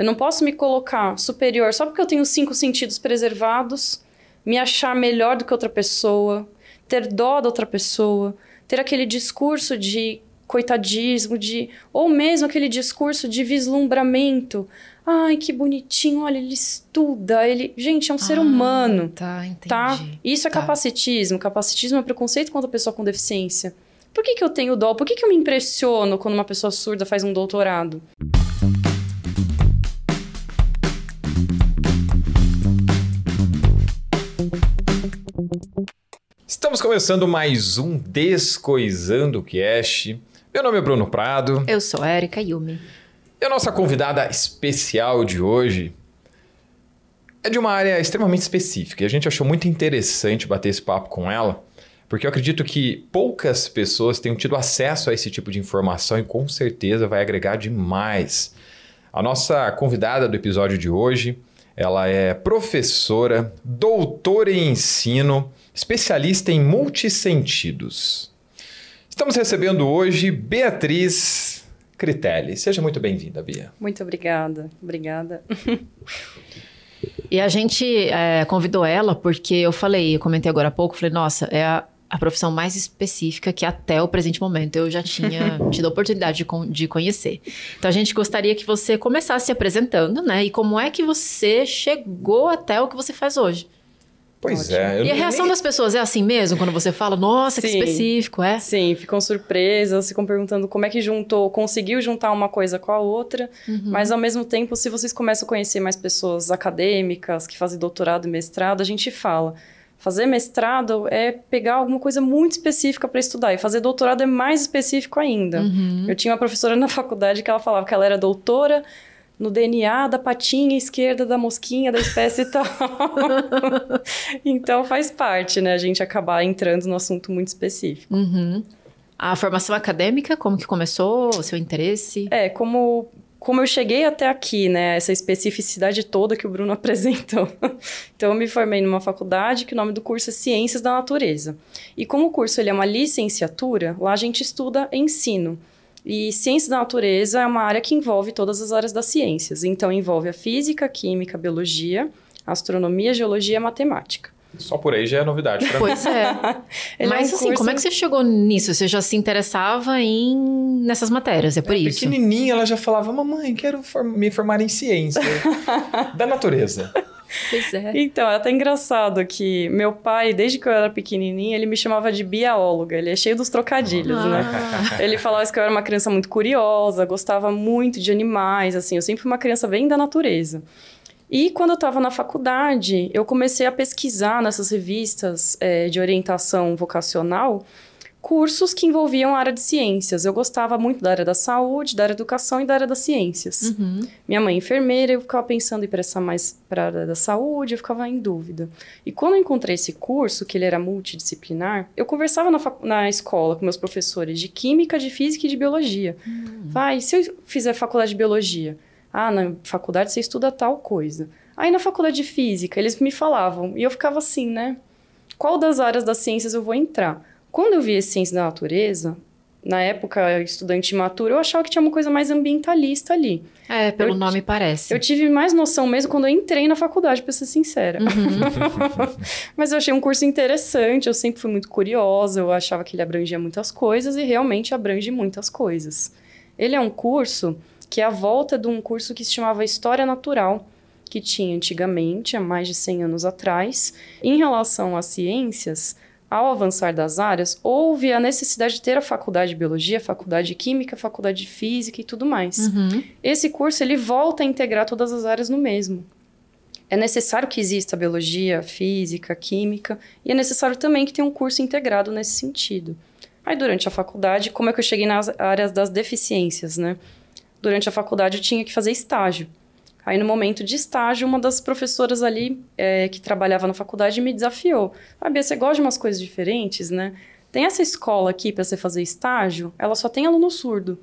Eu não posso me colocar superior só porque eu tenho cinco sentidos preservados, me achar melhor do que outra pessoa, ter dó da outra pessoa, ter aquele discurso de coitadismo, de ou mesmo aquele discurso de vislumbramento. Ai, que bonitinho, olha, ele estuda, ele, gente, é um ser Ah, humano. Tá, entendi. Tá? Isso é Tá. capacitismo. Capacitismo é preconceito contra a pessoa com deficiência. Por que, que eu tenho dó? Por que, que eu me impressiono quando uma pessoa surda faz um doutorado? Estamos começando mais um Descoisando Cast. Meu nome é Bruno Prado Eu sou Erika Yumi. e a nossa convidada especial de hoje é de uma área extremamente específica. E a gente achou muito interessante bater esse papo com ela, porque eu acredito que poucas pessoas tenham tido acesso a esse tipo de informação e com certeza vai agregar demais. A nossa convidada do episódio de hoje, ela é professora, doutora em ensino, especialista em multissentidos. Estamos recebendo hoje Beatriz Critelli. Seja muito bem-vinda, Bia. Muito obrigada. Obrigada. E a gente é, convidou ela porque eu falei, eu comentei agora há pouco, falei, nossa, é a, a profissão mais específica que até o presente momento eu já tinha tido a oportunidade de, con- de conhecer. Então a gente gostaria que você começasse se apresentando, né? E como é que você chegou até o que você faz hoje? Pois Ótimo. é. eu e a nem- reação das pessoas é assim mesmo, quando você fala, nossa, que Sim. específico, é? Sim, ficam surpresas, ficam perguntando como é que juntou, conseguiu juntar uma coisa com a outra, mas ao mesmo tempo, se vocês começam a conhecer mais pessoas acadêmicas que fazem doutorado e mestrado, a gente fala. Fazer mestrado é pegar alguma coisa muito específica para estudar, e fazer doutorado é mais específico ainda. Uhum. Eu tinha uma professora na faculdade que ela falava que ela era doutora no DNA da patinha esquerda da mosquinha da espécie tal. então faz parte, né? A gente acabar entrando no assunto muito específico. Uhum. A formação acadêmica, como que começou? O seu interesse? É, como, como eu cheguei até aqui, né? Essa especificidade toda que o Bruno apresentou. então, eu me formei numa faculdade que o nome do curso é Ciências da Natureza. E como o curso ele é uma licenciatura, lá a gente estuda ensino. E ciências da natureza é uma área que envolve todas as áreas das ciências. Então, envolve a física, a química, a biologia, a astronomia, a geologia e a matemática. Só por aí já é novidade pra mim. Pois é. É Mas um assim, curso- como é que você chegou nisso? Você já se interessava em nessas matérias, é por isso? Pequenininha, ela já falava, mamãe, quero me formar em ciência da natureza. Pois é. Então, é até engraçado que meu pai, desde que eu era pequenininha, ele me chamava de bióloga. Ele é cheio dos trocadilhos, né? Ah. Ele falava que eu era uma criança muito curiosa, gostava muito de animais, assim. Eu sempre fui uma criança bem da natureza. E quando eu estava na faculdade, eu comecei a pesquisar nessas revistas eh, de orientação vocacional cursos que envolviam a área de ciências. Eu gostava muito da área da saúde, da área da educação e da área das ciências. Uhum. Minha mãe é enfermeira, eu ficava pensando em prestar mais para a área da saúde, eu ficava em dúvida. E quando eu encontrei esse curso, que ele era multidisciplinar, eu conversava na, na escola com meus professores de química, de física e de biologia. Vai, se eu fizer faculdade de biologia, ah, na faculdade você estuda tal coisa. Aí na faculdade de física, eles me falavam, e eu ficava assim, né? Qual das áreas das ciências eu vou entrar? Quando eu vi ciência da natureza, na época, estudante imaturo, eu achava que tinha uma coisa mais ambientalista ali. É, pelo Eu- nome parece. Eu tive mais noção mesmo quando eu entrei na faculdade, pra ser sincera. Mas eu achei um curso interessante, eu sempre fui muito curiosa, eu achava que ele abrangia muitas coisas e realmente abrange muitas coisas. Ele é um curso que é a volta de um curso que se chamava História Natural, que tinha antigamente, há mais de 100 anos atrás. Em relação às ciências, ao avançar das áreas, houve a necessidade de ter a faculdade de biologia, a faculdade de química, a faculdade de física e tudo mais. Uhum. Esse curso ele volta a integrar todas as áreas no mesmo. É necessário que exista biologia, física, química, e é necessário também que tenha um curso integrado nesse sentido. Aí, durante a faculdade, como é que eu cheguei nas áreas das deficiências, né? Durante a faculdade, eu tinha que fazer estágio. Aí, no momento de estágio, uma das professoras ali é, que trabalhava na faculdade me desafiou. Ah, você gosta de umas coisas diferentes, né? Tem essa escola aqui para você fazer estágio, ela só tem aluno surdo.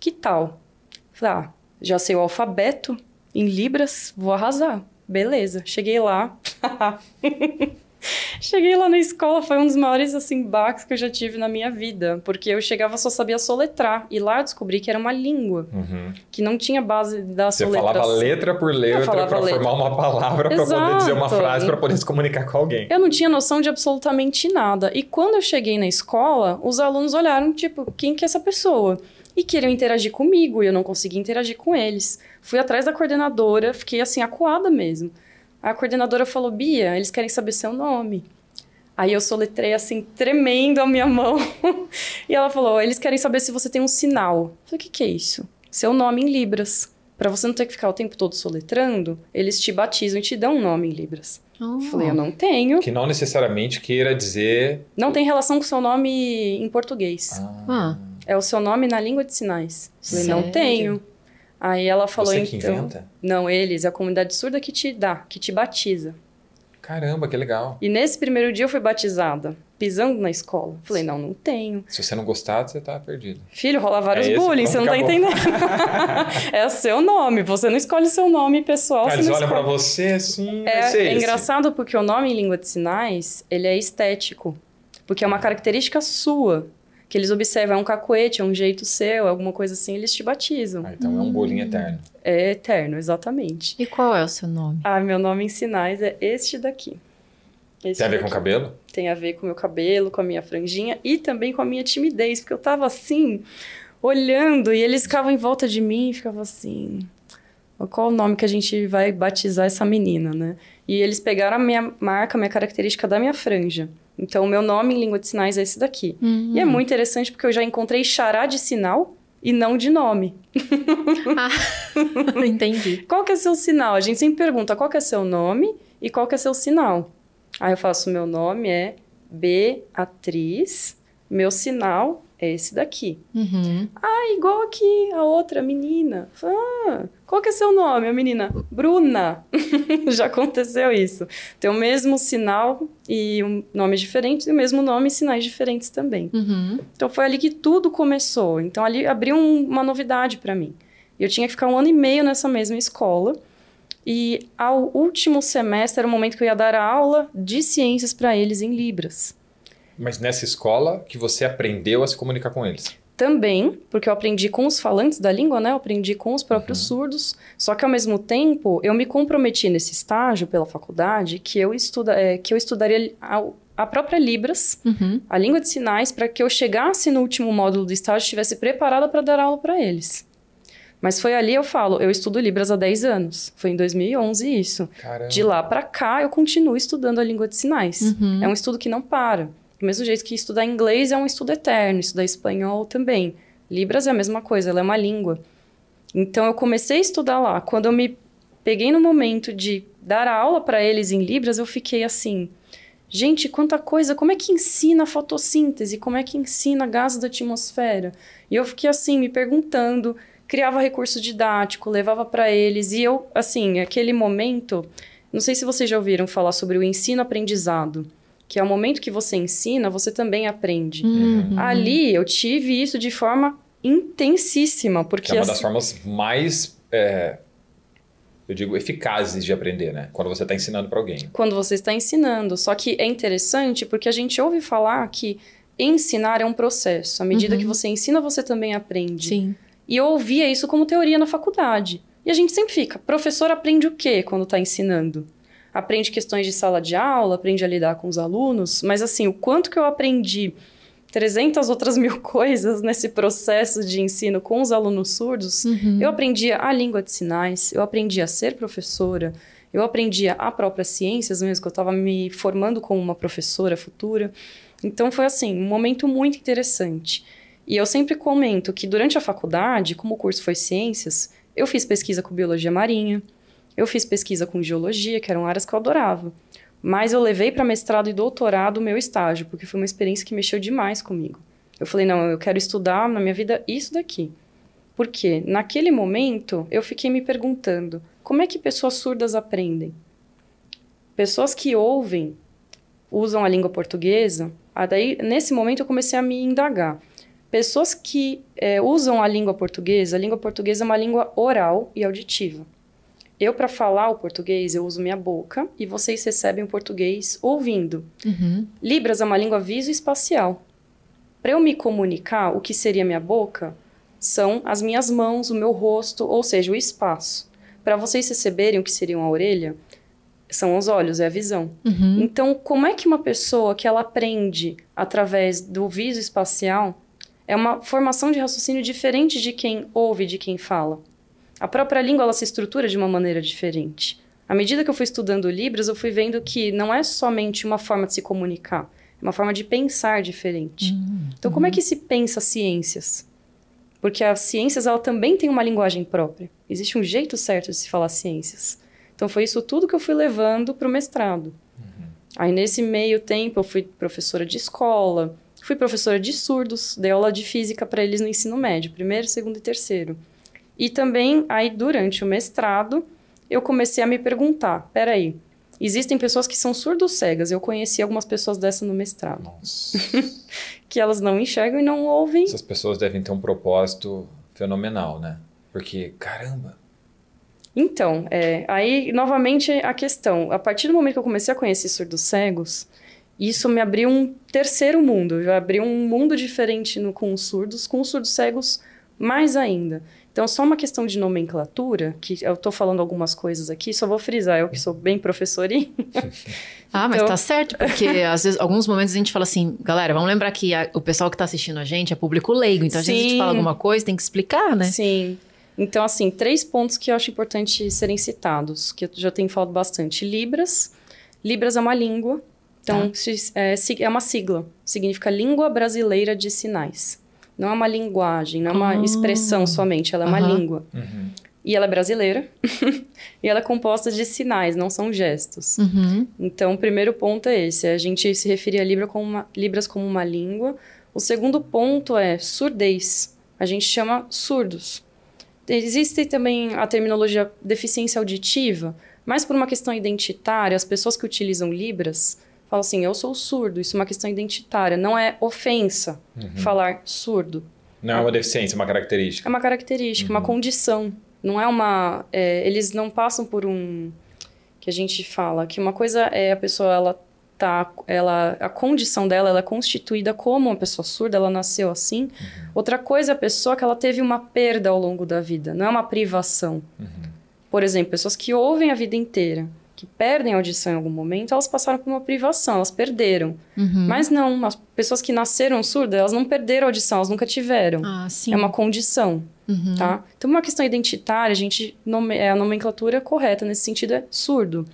Que tal? Falei, ah, já sei o alfabeto em Libras, vou arrasar. Beleza, cheguei lá. Cheguei lá na escola, foi um dos maiores, assim, baques que eu já tive na minha vida. Porque eu chegava só sabia soletrar. E lá eu descobri que era uma língua. Uhum. Que não tinha base da Você soletração. falava letra por letra para formar uma palavra para poder dizer uma frase para poder se comunicar com alguém. Eu não tinha noção de absolutamente nada. E quando eu cheguei na escola, os alunos olharam, tipo, quem que é essa pessoa? E queriam interagir comigo, e eu não conseguia interagir com eles. Fui atrás da coordenadora, fiquei assim, acuada mesmo. A coordenadora falou, Bia, eles querem saber seu nome. Aí eu soletrei assim, tremendo a minha mão. e ela falou, eles querem saber se você tem um sinal. Eu falei, o que, que é isso? Seu nome em Libras. Pra você não ter que ficar o tempo todo soletrando, eles te batizam e te dão um nome em Libras. Oh. Eu falei, eu não tenho. Que não necessariamente queira dizer. Não tem relação com o seu nome em português. Ah, É o seu nome na língua de sinais. Eu falei, não Sério? tenho. Aí ela falou, você que então. inventa? Não, eles, é a comunidade surda que te dá, que te batiza. Caramba, que legal. E nesse primeiro dia eu fui batizada, pisando na escola. Falei, não, não tenho. Se você não gostar, você tá perdido. Filho, rola vários É bullying, você não tá acabou. entendendo. é o seu nome, você não escolhe seu nome pessoal. Ah, eles olham pra escolhe. você assim. É, é esse. engraçado porque o nome em língua de sinais, ele é estético. Porque é uma característica sua. Que eles observam, é um cacuete, é um jeito seu, é alguma coisa assim, eles te batizam. Ah, então é um bolinho eterno. É eterno, exatamente. e qual é o seu nome? Ah, meu nome em sinais é este daqui. Esse Tem a ver com o daqui. cabelo? Tem a ver com o meu cabelo, com a minha franjinha e também com a minha timidez, porque eu tava assim, olhando, e eles ficavam em volta de mim e ficavam assim. Qual o nome que a gente vai batizar essa menina, né? E eles pegaram a minha marca, a minha característica da minha franja. Então, o meu nome em língua de sinais é esse daqui. E é muito interessante porque eu já encontrei xará de sinal e não de nome. Ah, entendi. Qual que é seu sinal? A gente sempre pergunta qual que é seu nome e qual que é seu sinal. Aí eu faço, meu nome é Beatriz, meu sinal é esse daqui. Uhum. Ah, igual aqui, a outra menina. Ah, qual que é seu nome? A menina, Bruna. Já aconteceu isso. Tem o mesmo sinal e um nome diferente, e o mesmo nome e sinais diferentes também. Uhum. Então foi ali que tudo começou. Então ali abriu um- uma novidade para mim. Eu tinha que ficar um ano e meio nessa mesma escola. E ao último semestre era o momento que eu ia dar a aula de ciências para eles em Libras. Mas nessa escola que você aprendeu a se comunicar com eles. Também, porque eu aprendi com os falantes da língua, né? Eu aprendi com os próprios surdos. Só que ao mesmo tempo, eu me comprometi nesse estágio pela faculdade que eu, estuda, é, que eu estudaria a, a própria Libras, Uhum. a língua de sinais, para que eu chegasse no último módulo do estágio e estivesse preparada para dar aula para eles. Mas foi ali eu falo, eu estudo Libras há 10 anos. Foi em 2011 isso. Caramba. De lá para cá, eu continuo estudando a língua de sinais. Uhum. É um estudo que não para. Do mesmo jeito que estudar inglês é um estudo eterno, estudar espanhol também. Libras é a mesma coisa, ela é uma língua. Então eu comecei a estudar lá. Quando eu me peguei no momento de dar aula para eles em Libras, eu fiquei assim: gente, quanta coisa, como é que ensina a fotossíntese? Como é que ensina gases da atmosfera? E eu fiquei assim, me perguntando, criava recurso didático, levava para eles. E eu, assim, aquele momento, não sei se vocês já ouviram falar sobre o ensino-aprendizado que é o momento que você ensina, você também aprende. Uhum. Ali eu tive isso de forma intensíssima, porque Que é uma das assim- formas mais, é, eu digo, eficazes de aprender, né? Quando você está ensinando para alguém. quando você está ensinando. Só que é interessante porque a gente ouve falar que ensinar é um processo. À medida Uhum. que você ensina, você também aprende. Sim. E eu ouvia isso como teoria na faculdade. E a gente sempre fica, professor aprende o quê quando está ensinando? Aprende questões de sala de aula, aprende a lidar com os alunos, mas assim, o quanto que eu aprendi 300 outras mil coisas nesse processo de ensino com os alunos surdos, Uhum. eu aprendia a língua de sinais, eu aprendia a ser professora, eu aprendia a própria ciências mesmo, que eu estava me formando como uma professora futura. Então foi assim, um momento muito interessante. E eu sempre comento que durante a faculdade, como o curso foi ciências, eu fiz pesquisa com biologia marinha, eu fiz pesquisa com geologia, que eram áreas que eu adorava. Mas eu levei para mestrado e doutorado o meu estágio, porque foi uma experiência que mexeu demais comigo. Eu falei, não, eu quero estudar na minha vida isso daqui. Porque naquele momento eu fiquei me perguntando, como é que pessoas surdas aprendem? Pessoas que ouvem, usam a língua portuguesa, ah, daí nesse momento eu comecei a me indagar. Pessoas que eh, usam a língua portuguesa, a língua portuguesa é uma língua oral e auditiva. Eu, para falar o português, eu uso minha boca e vocês recebem o português ouvindo. Uhum. Libras é uma língua visoespacial. Para eu me comunicar, o que seria minha boca são as minhas mãos, o meu rosto, ou seja, o espaço. Para vocês receberem o que seriam a orelha, são os olhos, é a visão. Uhum. Então, como é que uma pessoa que ela aprende através do viso espacial é uma formação de raciocínio diferente de quem ouve, de quem fala? A própria língua ela se estrutura de uma maneira diferente. À medida que eu fui estudando Libras, eu fui vendo que não é somente uma forma de se comunicar, é uma forma de pensar diferente. Uhum. Então, como é que se pensa ciências? Porque as ciências ela também tem uma linguagem própria. Existe um jeito certo de se falar ciências. Então foi isso tudo que eu fui levando para o mestrado. Aí nesse meio tempo eu fui professora de escola, fui professora de surdos, dei aula de física para eles no ensino médio, primeiro, segundo e terceiro. E também aí durante o mestrado eu comecei a me perguntar, peraí, existem pessoas que são surdos cegas. Eu conheci algumas pessoas dessas no mestrado, Nossa. que elas não enxergam e não ouvem. Essas pessoas devem ter um propósito fenomenal, né? Porque, caramba, Então, é, aí novamente a questão. A partir do momento que eu comecei a conhecer surdos cegos, isso me abriu um terceiro mundo. Eu abri um mundo diferente no, com os surdos, com os surdos cegos mais ainda. Então, só uma questão de nomenclatura, que eu estou falando algumas coisas aqui, só vou frisar, eu que sou bem professorinha. Ah, mas Então- tá certo, porque às vezes, alguns momentos a gente fala assim, galera, vamos lembrar que a- o pessoal que tá assistindo a gente é público leigo, então a gente fala alguma coisa, tem que explicar, né? Sim. Então, assim, três pontos que eu acho importante serem citados, que eu já tenho falado bastante. Libras. Libras é uma língua. Então, se- é, é uma sigla. Significa Língua Brasileira de Sinais. Não é uma linguagem, não é uma Ah. expressão somente, ela é uma Aham. língua. Uhum. E ela é brasileira. e ela é composta de sinais, não são gestos. Uhum. Então, o primeiro ponto é esse: a gente se referir a Libra como uma- Libras como uma língua. O segundo ponto é surdez. A gente chama surdos. Existe também a terminologia deficiência auditiva, mas por uma questão identitária, as pessoas que utilizam Libras falam assim: eu sou surdo. Isso é uma questão identitária, não é ofensa falar surdo. Não é uma deficiência, é uma É característica. uma característica, uma condição. Não é uma. é, eles não passam por um. Que a gente fala que uma coisa é a pessoa, ela tá. Ela, a condição dela ela é constituída como uma pessoa surda, ela nasceu assim. Outra coisa é a pessoa que ela teve uma perda ao longo da vida, não é uma privação. Por exemplo, pessoas que ouvem a vida inteira, que perdem a audição em algum momento, elas passaram por uma privação, elas perderam. Uhum. Mas não, as pessoas que nasceram surdas, elas não perderam a audição, elas nunca tiveram. Ah, sim. É uma condição, Uhum. tá? Então, uma questão identitária, a gente nome... é, a nomenclatura correta nesse sentido é surdo.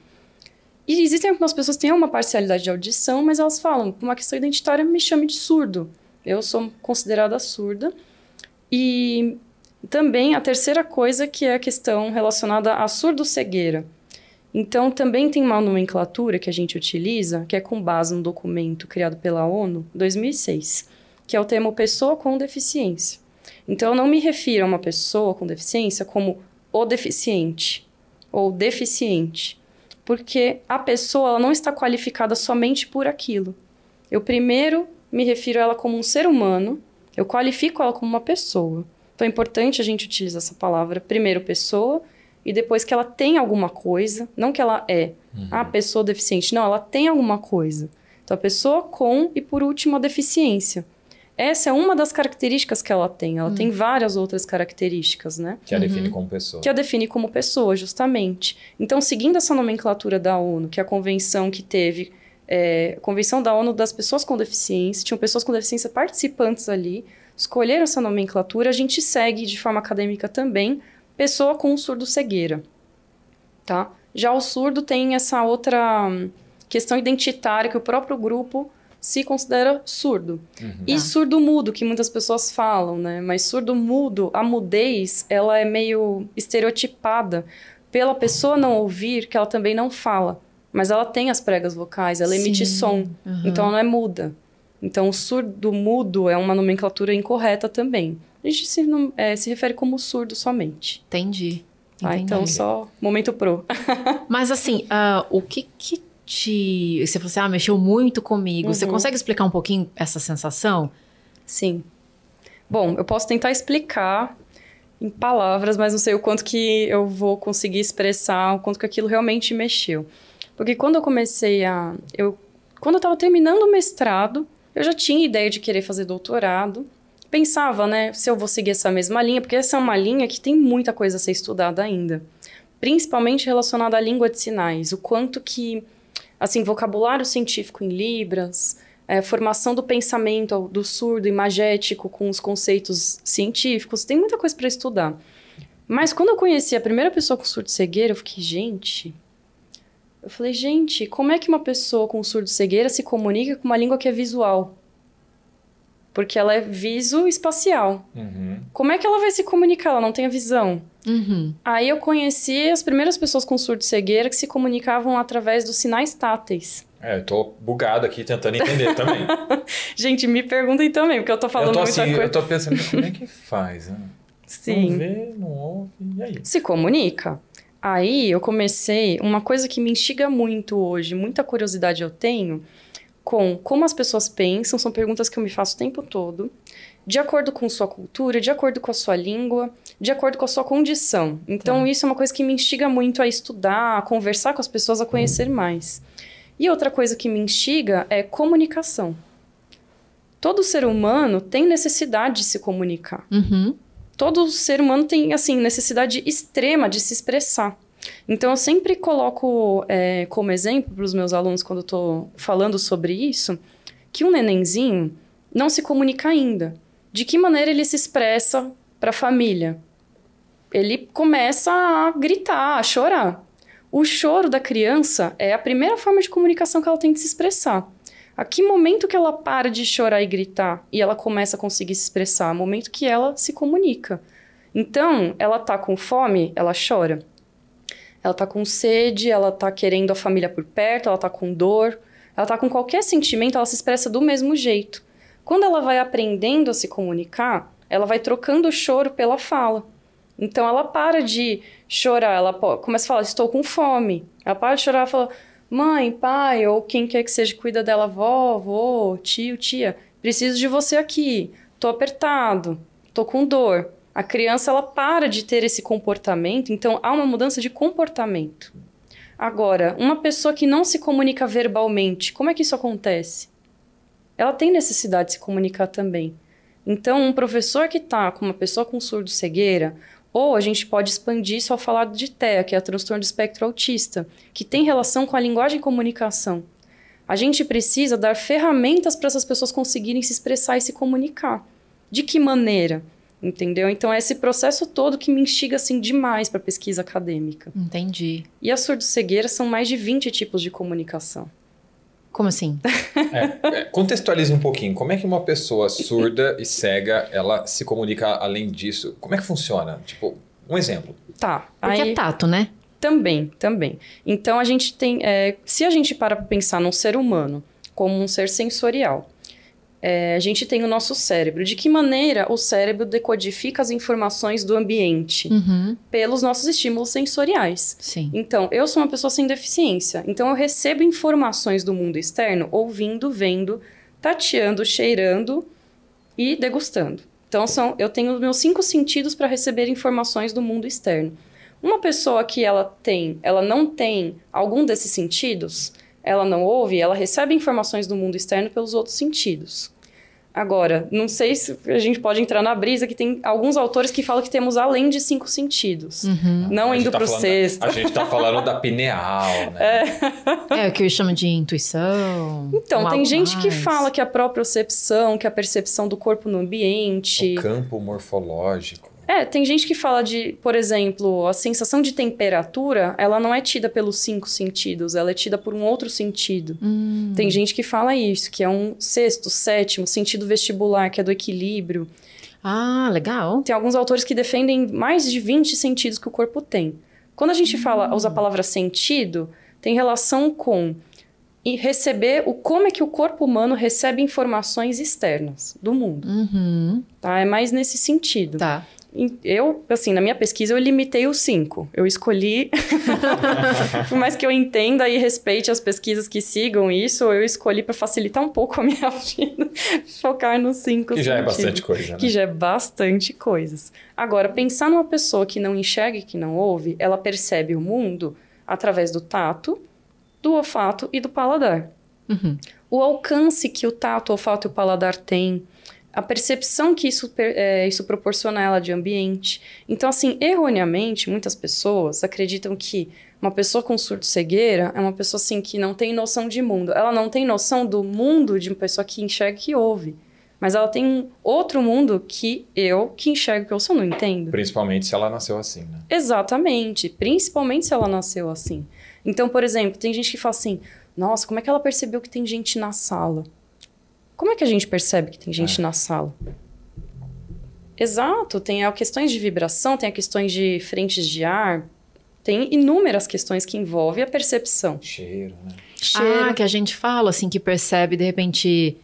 E existem algumas pessoas que têm uma parcialidade de audição, mas elas falam, por uma questão identitária, me chame de surdo. Eu sou considerada surda. E também a terceira coisa que é a questão relacionada à surdo-cegueira. Então, também tem uma nomenclatura que a gente utiliza, que é com base no documento criado pela ONU, 2006, que é o termo pessoa com deficiência. Então, eu não me refiro a uma pessoa com deficiência como o deficiente ou deficiente, porque a pessoa não está qualificada somente por aquilo. Eu primeiro me refiro a ela como um ser humano, eu qualifico ela como uma pessoa. Então, é importante a gente utilizar essa palavra, primeiro pessoa, e depois que ela tem alguma coisa, não que ela é a pessoa deficiente, não, ela tem alguma coisa. Então, a pessoa com e, por último, a deficiência. Essa é uma das características que ela tem. Ela tem várias outras características, né? Que a define como pessoa. Que a define como pessoa, justamente. Então, seguindo essa nomenclatura da ONU, que é a convenção que teve, é, a convenção da ONU das pessoas com deficiência, tinham pessoas com deficiência participantes ali, escolheram essa nomenclatura, a gente segue de forma acadêmica também pessoa com surdo-cegueira, tá? Já o surdo tem essa outra hum, questão identitária que o próprio grupo se considera surdo. E Tá. surdo-mudo, que muitas pessoas falam, né? Mas surdo-mudo, a mudez, ela é meio estereotipada pela pessoa não ouvir que ela também não fala. Mas ela tem as pregas vocais, ela emite Sim. som. Uhum. Então ela não é muda. Então o surdo-mudo é uma nomenclatura incorreta também. A gente se, é, se refere como surdo somente. Entendi. Entendi. Então só momento pro. Mas assim, ah, o que que te... Você falou assim, ah, mexeu muito comigo. Você Uhum. consegue explicar um pouquinho essa sensação? Sim. Bom, eu posso tentar explicar em palavras, mas não sei o quanto que eu vou conseguir expressar, o quanto que aquilo realmente mexeu. Porque quando eu comecei a. Eu, quando eu estava terminando o mestrado, eu já tinha ideia de querer fazer doutorado. Pensava, né, se eu vou seguir essa mesma linha, porque essa é uma linha que tem muita coisa a ser estudada ainda. Principalmente relacionada à língua de sinais. O quanto que, assim, vocabulário científico em Libras, é, formação do pensamento do surdo imagético com os conceitos científicos, tem muita coisa para estudar. Mas quando eu conheci a primeira pessoa com surdo cegueira, eu fiquei, gente. Eu falei, gente, como é que uma pessoa com surdo cegueira se comunica com uma língua que é visual? Porque ela é viso-espacial. Uhum. Como é que ela vai se comunicar? Ela não tem a visão. Uhum. Aí eu conheci as primeiras pessoas com surdo cegueira que se comunicavam através dos sinais táteis. É, eu tô bugado aqui tentando entender também. Gente, me perguntem também, porque eu tô falando eu tô muita assim, coisa. eu tô pensando, como é que faz? Né? Sim. Não vê, não ouve, e aí? Se comunica. Aí eu comecei, uma coisa que me instiga muito hoje, muita curiosidade eu tenho, com como as pessoas pensam, são perguntas que eu me faço o tempo todo, de acordo com sua cultura, de acordo com a sua língua, de acordo com a sua condição. Então, Tá. isso é uma coisa que me instiga muito a estudar, a conversar com as pessoas, a conhecer mais. E outra coisa que me instiga é comunicação. Todo ser humano tem necessidade de se comunicar Uhum. todo ser humano tem, assim, necessidade extrema de se expressar. Então, eu sempre coloco é, como exemplo para os meus alunos, quando eu estou falando sobre isso, que um nenenzinho não se comunica ainda. De que maneira ele se expressa para a família? Ele começa a gritar, a chorar. O choro da criança é a primeira forma de comunicação que ela tem de se expressar. A que momento que ela para de chorar e gritar e ela começa a conseguir se expressar? Momento que ela se comunica. Então, ela tá com fome, ela chora. Ela tá com sede, ela tá querendo a família por perto, ela tá com dor, ela tá com qualquer sentimento, ela se expressa do mesmo jeito. Quando ela vai aprendendo a se comunicar, ela vai trocando o choro pela fala. Então ela para de chorar, ela começa a falar, estou com fome. Ela para de chorar e fala, mãe, pai, ou quem quer que seja cuida dela, vó, vô, tio, tia, preciso de você aqui. Tô apertado, tô com dor. A criança ela para de ter esse comportamento, então há uma mudança de comportamento. Agora, uma pessoa que não se comunica verbalmente, como é que isso acontece? Ela tem necessidade de se comunicar também. Então, um professor que está com uma pessoa com surdo-cegueira, ou a gente pode expandir isso ao falar de TEA, que é a transtorno do espectro autista, que tem relação com a linguagem e comunicação. A gente precisa dar ferramentas para essas pessoas conseguirem se expressar e se comunicar. De que maneira? Entendeu? Então, é esse processo todo que me instiga assim demais para pesquisa acadêmica. Entendi. E a surdo-cegueira são mais de 20 tipos de comunicação. Como assim? É, é, contextualize um pouquinho. Como é que uma pessoa surda e cega, ela se comunica além disso? Como é que funciona? Tipo, um exemplo. Tá. Porque aí... é tato, né? Também, também. Então a gente tem. é, se a gente para para pensar num ser humano como um ser sensorial, é, a gente tem o nosso cérebro. De que maneira o cérebro decodifica as informações do ambiente? Uhum. Pelos nossos estímulos sensoriais. Sim. Então, eu sou uma pessoa sem deficiência. Então, eu recebo informações do mundo externo ouvindo, vendo, tateando, cheirando e degustando. Então, são, eu tenho os meus cinco sentidos para receber informações do mundo externo. Uma pessoa que ela tem, ela não tem algum desses sentidos, ela não ouve, ela recebe informações do mundo externo pelos outros sentidos. Agora, não sei se a gente pode entrar na brisa que tem alguns autores que falam que temos além de cinco sentidos. Uhum. Não A indo tá pro falando- sexto. A gente tá falando da pineal, né? É o que eu chamo de intuição. Então, tem gente que mais. fala que a propriocepção, que a percepção do corpo no ambiente. O campo morfológico. É, tem gente que fala de, por exemplo, a sensação de temperatura, ela não é tida pelos cinco sentidos, ela é tida por um outro sentido. Hum, Tem gente que fala isso, que é um sexto, sétimo, sentido vestibular, que é do equilíbrio. Ah, legal. Tem alguns autores que defendem mais de 20 sentidos que o corpo tem. Quando a gente fala, usa a palavra sentido, tem relação com e receber o como é que o corpo humano recebe informações externas do mundo, Uhum. tá? É mais nesse sentido. Tá. Eu, assim, na minha pesquisa, eu limitei os cinco. Eu escolhi, por mais que eu entenda e respeite as pesquisas que sigam isso, eu escolhi para facilitar um pouco a minha vida, focar nos cinco. Que já sentidos, é bastante coisa, né? Que já é bastante coisas. Agora, pensar numa pessoa que não enxerga e que não ouve, ela percebe o mundo através do tato, do olfato e do paladar. Uhum. O alcance que o tato, o olfato e o paladar têm, a percepção que isso, é, isso proporciona a ela de ambiente. Então, assim, erroneamente, muitas pessoas acreditam que uma pessoa com surdo-cegueira é uma pessoa, assim, que não tem noção de mundo. Ela não tem noção do mundo de uma pessoa que enxerga e que ouve. Mas ela tem um outro mundo que eu, que enxergo que eu só não entendo. Principalmente se ela nasceu assim, né? Exatamente. Principalmente se ela nasceu assim. Então, por exemplo, tem gente que fala assim: nossa, como é que ela percebeu que tem gente na sala? Como é que a gente percebe que tem gente é. na sala? Exato, tem a questões de vibração, tem a questões de frentes de ar, tem inúmeras questões que envolvem a percepção. Cheiro, né? Cheiro. Ah, que a gente fala assim, que percebe de repente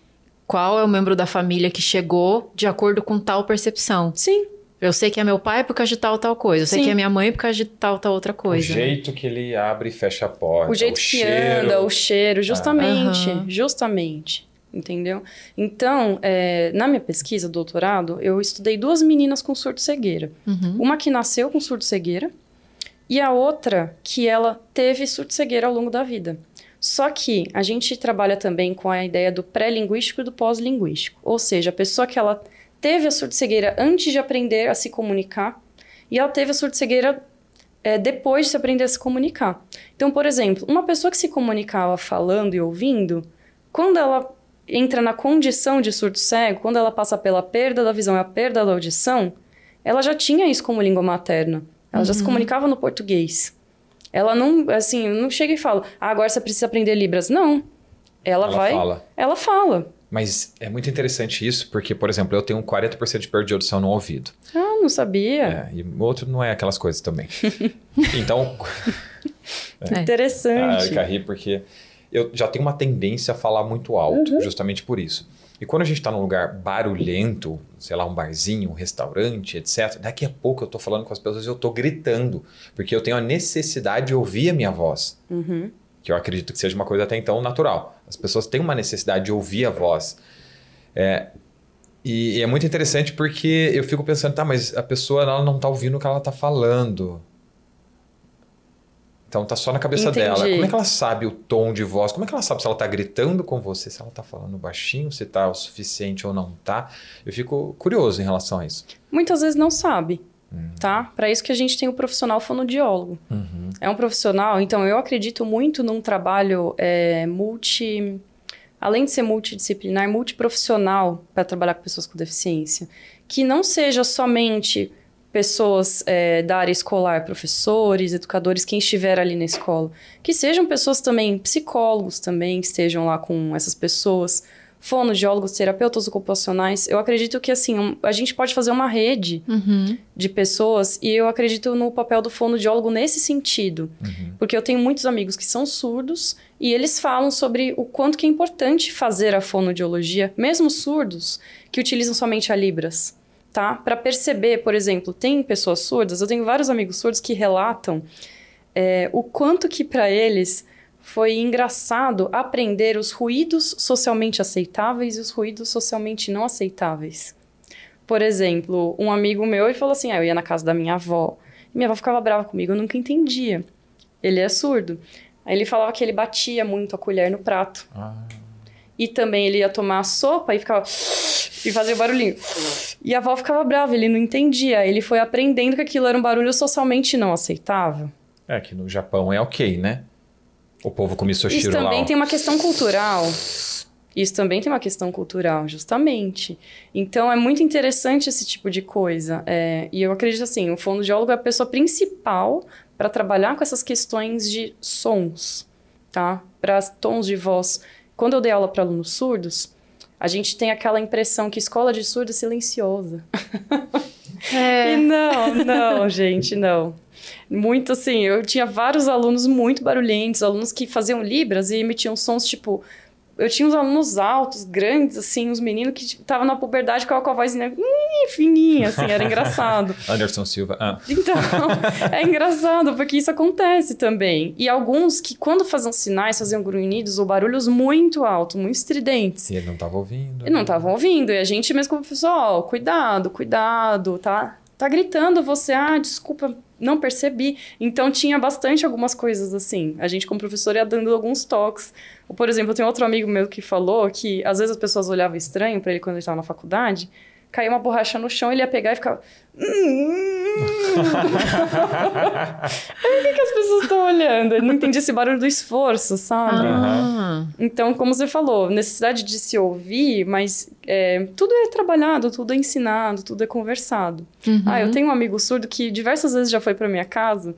qual é o membro da família que chegou de acordo com tal percepção. Sim. Eu sei que é meu pai por causa de tal, tal coisa. Eu sei Sim. que é minha mãe por causa de tal, tal outra coisa. O jeito que ele abre e fecha a porta. O jeito o que cheiro. anda, o cheiro, justamente. Ah. Justamente entendeu? Então, é, na minha pesquisa, doutorado, eu estudei duas meninas com surdo-cegueira. Uhum. Uma que nasceu com surdo-cegueira e a outra que ela teve surdo-cegueira ao longo da vida. Só que a gente trabalha também com a ideia do pré-linguístico e do pós-linguístico. Ou seja, a pessoa que ela teve a surdo-cegueira antes de aprender a se comunicar e ela teve a surdo-cegueira é, depois de se aprender a se comunicar. Então, por exemplo, uma pessoa que se comunicava falando e ouvindo, quando ela entra na condição de surdo cego, quando ela passa pela perda da visão e a perda da audição, ela já tinha isso como língua materna. Ela uhum. já se uhum. comunicava no português. Ela não, assim, não chega e fala, ah, agora você precisa aprender Libras. Não. Ela, ela vai. Fala. Ela fala. Mas é muito interessante isso, porque, por exemplo, eu tenho 40% de perda de audição no ouvido. Ah, não sabia. É, e o outro não é aquelas coisas também. então. é. Interessante. Ah, eu porque eu já tenho uma tendência a falar muito alto, uhum. justamente por isso. E quando a gente está num lugar barulhento, sei lá, um barzinho, um restaurante, etc., daqui a pouco eu estou falando com as pessoas e eu estou gritando, porque eu tenho a necessidade de ouvir a minha voz. Uhum. Que eu acredito que seja uma coisa até então natural. As pessoas têm uma necessidade de ouvir a voz. É, e, e, é muito interessante porque eu fico pensando, tá, mas a pessoa ela não está ouvindo o que ela está falando. Então tá só na cabeça Entendi. dela. Como é que ela sabe o tom de voz? Como é que ela sabe se ela tá gritando com você, se ela tá falando baixinho, se tá o suficiente ou não tá? Eu fico curioso em relação a isso. Muitas vezes não sabe. Uhum. Tá? Para isso que a gente tem o profissional fonodiólogo. Uhum. É um profissional, então eu acredito muito num trabalho é, multi. Além de ser multidisciplinar, multiprofissional para trabalhar com pessoas com deficiência. Que não seja somente pessoas é, da área escolar, professores, educadores, quem estiver ali na escola. Que sejam pessoas também, psicólogos também, que estejam lá com essas pessoas, fonoaudiólogos, terapeutas ocupacionais. Eu acredito que, assim, um, a gente pode fazer uma rede uhum. de pessoas e eu acredito no papel do fonoaudiólogo nesse sentido. Uhum. Porque eu tenho muitos amigos que são surdos e eles falam sobre o quanto que é importante fazer a fonoaudiologia, mesmo surdos, que utilizam somente a Libras tá? Para perceber, por exemplo, tem pessoas surdas, eu tenho vários amigos surdos que relatam é, o quanto que para eles foi engraçado aprender os ruídos socialmente aceitáveis e os ruídos socialmente não aceitáveis. Por exemplo, um amigo meu ele falou assim: ah, eu ia na casa da minha avó, e minha avó ficava brava comigo, eu nunca entendia. Ele é surdo. Aí ele falava que ele batia muito a colher no prato. Ah. E também ele ia tomar a sopa e ficava e fazia o barulhinho. E a avó ficava brava, ele não entendia. Ele foi aprendendo que aquilo era um barulho socialmente não aceitável. É, que no Japão é ok, né? O povo come sushi Isso também tem uma questão cultural. Isso também tem uma questão cultural, justamente. Então, é muito interessante esse tipo de coisa. É, e eu acredito assim, o fonoaudiólogo é a pessoa principal para trabalhar com essas questões de sons, tá? Para tons de voz. Quando eu dei aula para alunos surdos, a gente tem aquela impressão que escola de surdo é silenciosa. É. e não, não, gente, não. Muito assim, eu tinha vários alunos muito barulhentos, alunos que faziam libras e emitiam sons tipo eu tinha uns alunos altos, grandes, assim, uns meninos que estavam na puberdade com a voz né, fininha, assim, era engraçado. Anderson Silva. Ah. Então, é engraçado, porque isso acontece também. E alguns que, quando faziam sinais, faziam grunhidos ou barulhos muito altos, muito estridentes. E ele não estava ouvindo. E não estavam ouvindo. E a gente mesmo como professor, ó, cuidado, cuidado, tá? Tá gritando você, ah, desculpa, não percebi. Então tinha bastante algumas coisas assim. A gente, como professor, ia dando alguns toques. Por exemplo, tem outro amigo meu que falou que às vezes as pessoas olhavam estranho para ele quando ele estava na faculdade caía uma borracha no chão, ele ia pegar e ficava. Hum. Aí, o que, que as pessoas estão olhando? Ele não entendia esse barulho do esforço, sabe? Ah. Então, como você falou, necessidade de se ouvir, mas é, tudo é trabalhado, tudo é ensinado, tudo é conversado. Uhum. Ah, eu tenho um amigo surdo que diversas vezes já foi para minha casa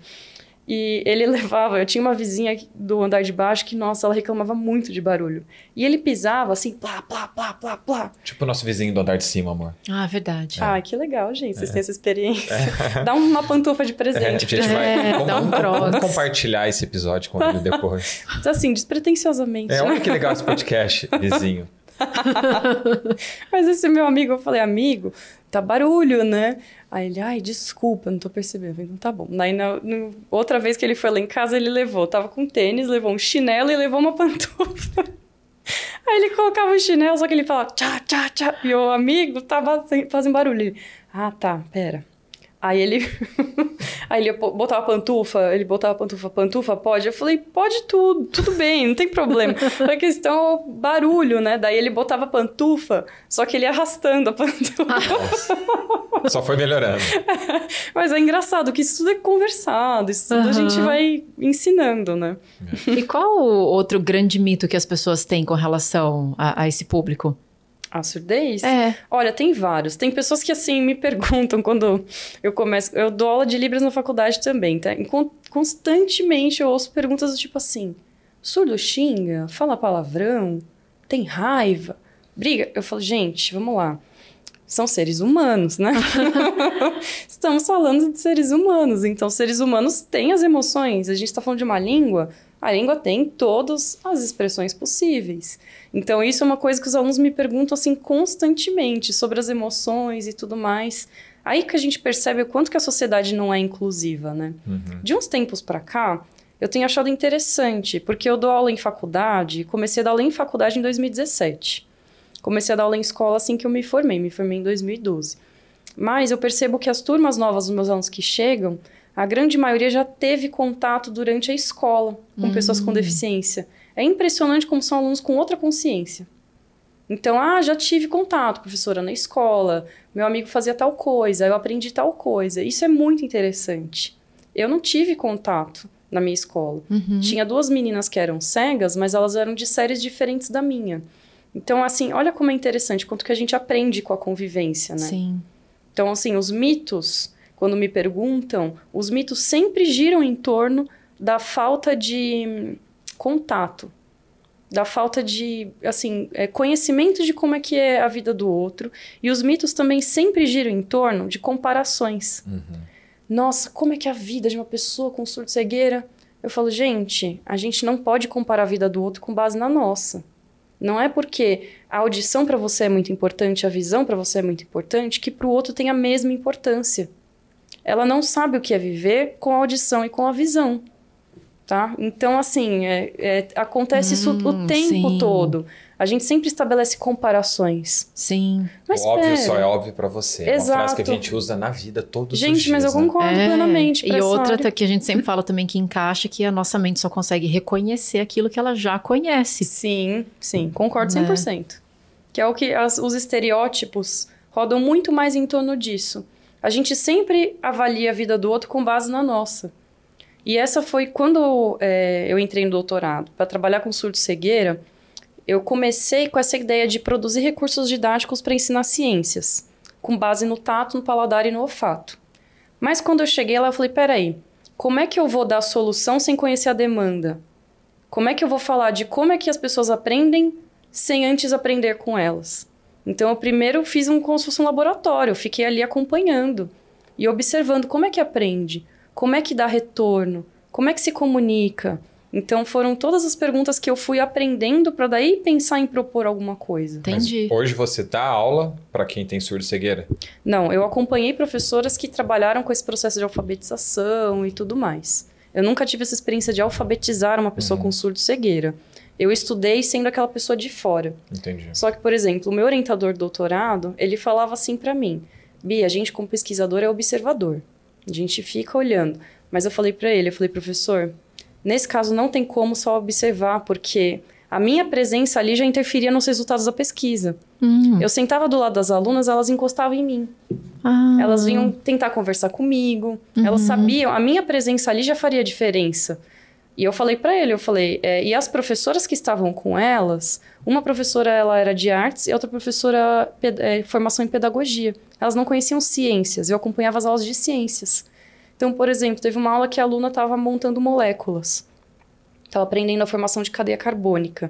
e ele levava, eu tinha uma vizinha do andar de baixo que, nossa, ela reclamava muito de barulho. E ele pisava assim, plá, plá, plá, plá, plá. Tipo o nosso vizinho do andar de cima, amor. Ah, verdade. É. Ah, que legal, gente. Vocês é. têm essa experiência. É. Dá uma pantufa de presente. É, a gente vai é, dá um vamos compartilhar esse episódio com ele depois. Então, assim, despretensiosamente. É, olha que legal esse podcast, vizinho. Mas esse meu amigo, eu falei, amigo, tá barulho, né? Aí ele, ai, desculpa, não tô percebendo. Eu falei, não tá bom. Aí, na, outra vez que ele foi lá em casa, ele levou, tava com tênis, levou um chinelo e levou uma pantufa. Aí ele colocava o chinelo, só que ele falava tchá, tchá, tchá. E o amigo tava fazendo barulho. Ele, ah, tá, pera. Aí ele. aí ele botava pantufa, ele botava pantufa, pantufa, pode? Eu falei, pode tudo, tudo bem, não tem problema. a questão é o barulho, né? Daí ele botava pantufa, só que ele ia arrastando a pantufa. Nossa. Só foi melhorando. Mas é engraçado que isso tudo é conversado, isso tudo uhum. a gente vai ensinando, né? E qual o outro grande mito que as pessoas têm com relação a, a esse público? A surdez? É. Olha, tem vários. Tem pessoas que, assim, me perguntam quando eu começo... Eu dou aula de Libras na faculdade também, tá? Constantemente eu ouço perguntas do tipo assim... Surdo xinga? Fala palavrão? Tem raiva? Briga? Eu falo, gente, vamos lá. São seres humanos, né? Estamos falando de seres humanos. Então, seres humanos têm as emoções. A gente está falando de uma língua a língua tem todas as expressões possíveis. Então, isso é uma coisa que os alunos me perguntam assim constantemente sobre as emoções e tudo mais. Aí que a gente percebe o quanto que a sociedade não é inclusiva, né? Uhum. De uns tempos para cá, eu tenho achado interessante, porque eu dou aula em faculdade, comecei a dar aula em faculdade em 2017. Comecei a dar aula em escola assim que eu me formei, me formei em 2012. Mas eu percebo que as turmas novas dos meus alunos que chegam, a grande maioria já teve contato durante a escola com uhum. pessoas com deficiência. É impressionante como são alunos com outra consciência. Então, ah, já tive contato, professora, na escola, meu amigo fazia tal coisa, eu aprendi tal coisa. Isso é muito interessante. Eu não tive contato na minha escola. Uhum. Tinha duas meninas que eram cegas, mas elas eram de séries diferentes da minha. Então, assim, olha como é interessante, quanto que a gente aprende com a convivência, né? Sim. Então, assim, os mitos quando me perguntam, os mitos sempre giram em torno da falta de contato, da falta de, assim, é, conhecimento de como é que é a vida do outro. E os mitos também sempre giram em torno de comparações. Uhum. Nossa, como é que é a vida de uma pessoa com surdo-cegueira? Eu falo, gente, a gente não pode comparar a vida do outro com base na nossa. Não é porque a audição para você é muito importante, a visão para você é muito importante, que para o outro tem a mesma importância ela não sabe o que é viver com a audição e com a visão. Tá? Então, assim, é, é, acontece hum, isso o hum, tempo sim. todo. A gente sempre estabelece comparações. Sim. Mas o óbvio só é óbvio para você. É Exato. uma frase que a gente usa na vida todos gente, os dias. Gente, mas eu concordo né? plenamente. E outra área. que a gente sempre fala também que encaixa que a nossa mente só consegue reconhecer aquilo que ela já conhece. Sim, sim, concordo 100%. Né? Que é o que as, os estereótipos rodam muito mais em torno disso. A gente sempre avalia a vida do outro com base na nossa. E essa foi quando é, eu entrei no doutorado para trabalhar com surdo-cegueira. Eu comecei com essa ideia de produzir recursos didáticos para ensinar ciências, com base no tato, no paladar e no olfato. Mas quando eu cheguei lá, eu falei: peraí, como é que eu vou dar solução sem conhecer a demanda? Como é que eu vou falar de como é que as pessoas aprendem sem antes aprender com elas? Então, eu primeiro fiz um, como se fosse um laboratório, eu fiquei ali acompanhando e observando como é que aprende, como é que dá retorno, como é que se comunica. Então foram todas as perguntas que eu fui aprendendo para daí pensar em propor alguma coisa. Entendi. Mas hoje você dá aula para quem tem surdo e cegueira? Não, eu acompanhei professoras que trabalharam com esse processo de alfabetização e tudo mais. Eu nunca tive essa experiência de alfabetizar uma pessoa Uhum. com surdo e cegueira. Eu estudei sendo aquela pessoa de fora. Entendi. Só que, por exemplo, o meu orientador de doutorado, ele falava assim para mim: Bia, a gente como pesquisador é observador. A gente fica olhando. Mas eu falei para ele, eu falei, professor, nesse caso não tem como só observar, porque a minha presença ali já interferia nos resultados da pesquisa. Hum. Eu sentava do lado das alunas, elas encostavam em mim. Ah. Elas vinham tentar conversar comigo. Elas sabiam, a minha presença ali já faria diferença. E eu falei pra ele, eu falei, é, e as professoras que estavam com elas, uma professora ela era de artes e outra professora é, formação em pedagogia. Elas não conheciam ciências. Eu acompanhava as aulas de ciências. Então, por exemplo, teve uma aula que a aluna estava montando moléculas. Estava aprendendo a formação de cadeia carbônica.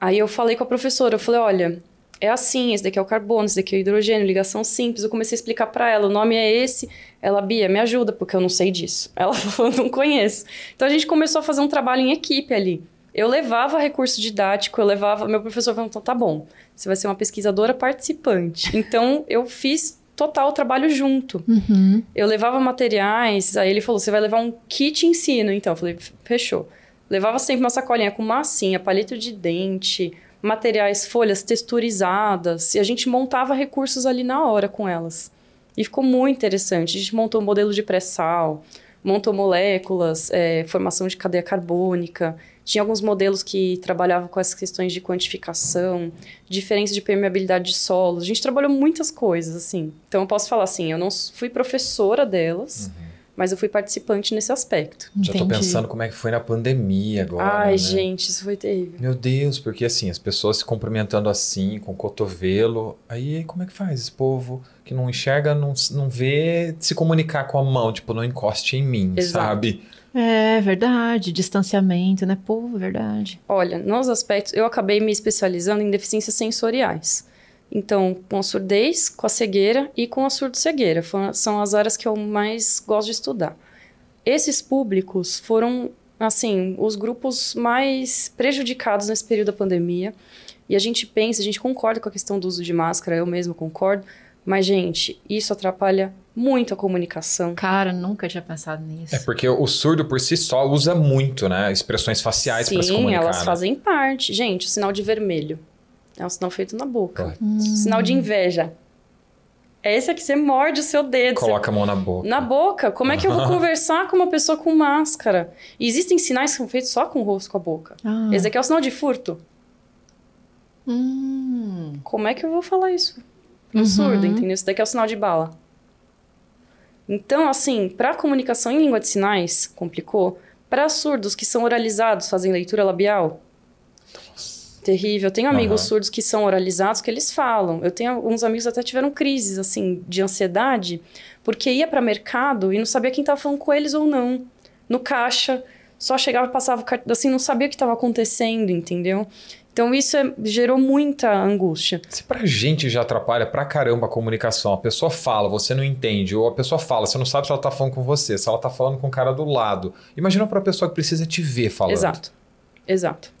Aí eu falei com a professora, eu falei, olha, é assim, esse daqui é o carbono, esse daqui é o hidrogênio, ligação simples. Eu comecei a explicar para ela, o nome é esse. Ela, Bia, me ajuda, porque eu não sei disso. Ela falou, não conheço. Então a gente começou a fazer um trabalho em equipe ali. Eu levava recurso didático, eu levava. Meu professor falou, então tá bom, você vai ser uma pesquisadora participante. Então eu fiz total o trabalho junto. Uhum. Eu levava materiais, aí ele falou: você vai levar um kit ensino. Então, eu falei: fechou. Levava sempre uma sacolinha com massinha, palito de dente, materiais, folhas texturizadas, e a gente montava recursos ali na hora com elas. E ficou muito interessante. A gente montou um modelo de pré-sal, montou moléculas, é, formação de cadeia carbônica. Tinha alguns modelos que trabalhavam com essas questões de quantificação, diferença de permeabilidade de solos. A gente trabalhou muitas coisas, assim. Então, eu posso falar assim, eu não fui professora delas, mas eu fui participante nesse aspecto. Já tô Entendi. pensando como é que foi na pandemia agora. Ai, né? gente, isso foi terrível. Meu Deus, porque assim, as pessoas se cumprimentando assim, com o cotovelo. Aí como é que faz esse povo que não enxerga, não, não vê, se comunicar com a mão, tipo, não encoste em mim, Exato. sabe? É verdade, distanciamento, né? Pô, verdade. Olha, nos aspectos, eu acabei me especializando em deficiências sensoriais. Então, com a surdez, com a cegueira e com a surdo-cegueira. São as áreas que eu mais gosto de estudar. Esses públicos foram, assim, os grupos mais prejudicados nesse período da pandemia. E a gente pensa, a gente concorda com a questão do uso de máscara, eu mesmo concordo. Mas, gente, isso atrapalha muito a comunicação. Cara, nunca tinha pensado nisso. É porque o surdo por si só usa muito, né? Expressões faciais para se Sim, comunicar. elas né? fazem parte. Gente, o sinal de vermelho é um sinal feito na boca. Hum. Sinal de inveja. É esse aqui, você morde o seu dedo. você- Coloca a mão na boca. Na boca. Como é que eu vou conversar com uma pessoa com máscara? E existem sinais que são feitos só com o rosto, com a boca. Ah. Esse aqui é o sinal de furto. Hum. Como é que eu vou falar isso? No Uhum. surdo, entendeu? Esse daqui é o sinal de bala. Então, assim, para comunicação em língua de sinais, complicou. Para surdos que são oralizados, fazem leitura labial, terrível. Eu tenho amigos Aham. surdos que são oralizados que eles falam. Eu tenho alguns amigos que até tiveram crises, assim, de ansiedade, porque ia para mercado e não sabia quem estava falando com eles ou não. No caixa, só chegava, passava o cartão, assim, não sabia o que estava acontecendo, entendeu? Então, isso é- gerou muita angústia. Se pra gente já atrapalha pra caramba a comunicação, a pessoa fala, você não entende, ou a pessoa fala, você não sabe se ela tá falando com você, se ela tá falando com o cara do lado. Imagina pra pessoa que precisa te ver falando. Exato. Exato.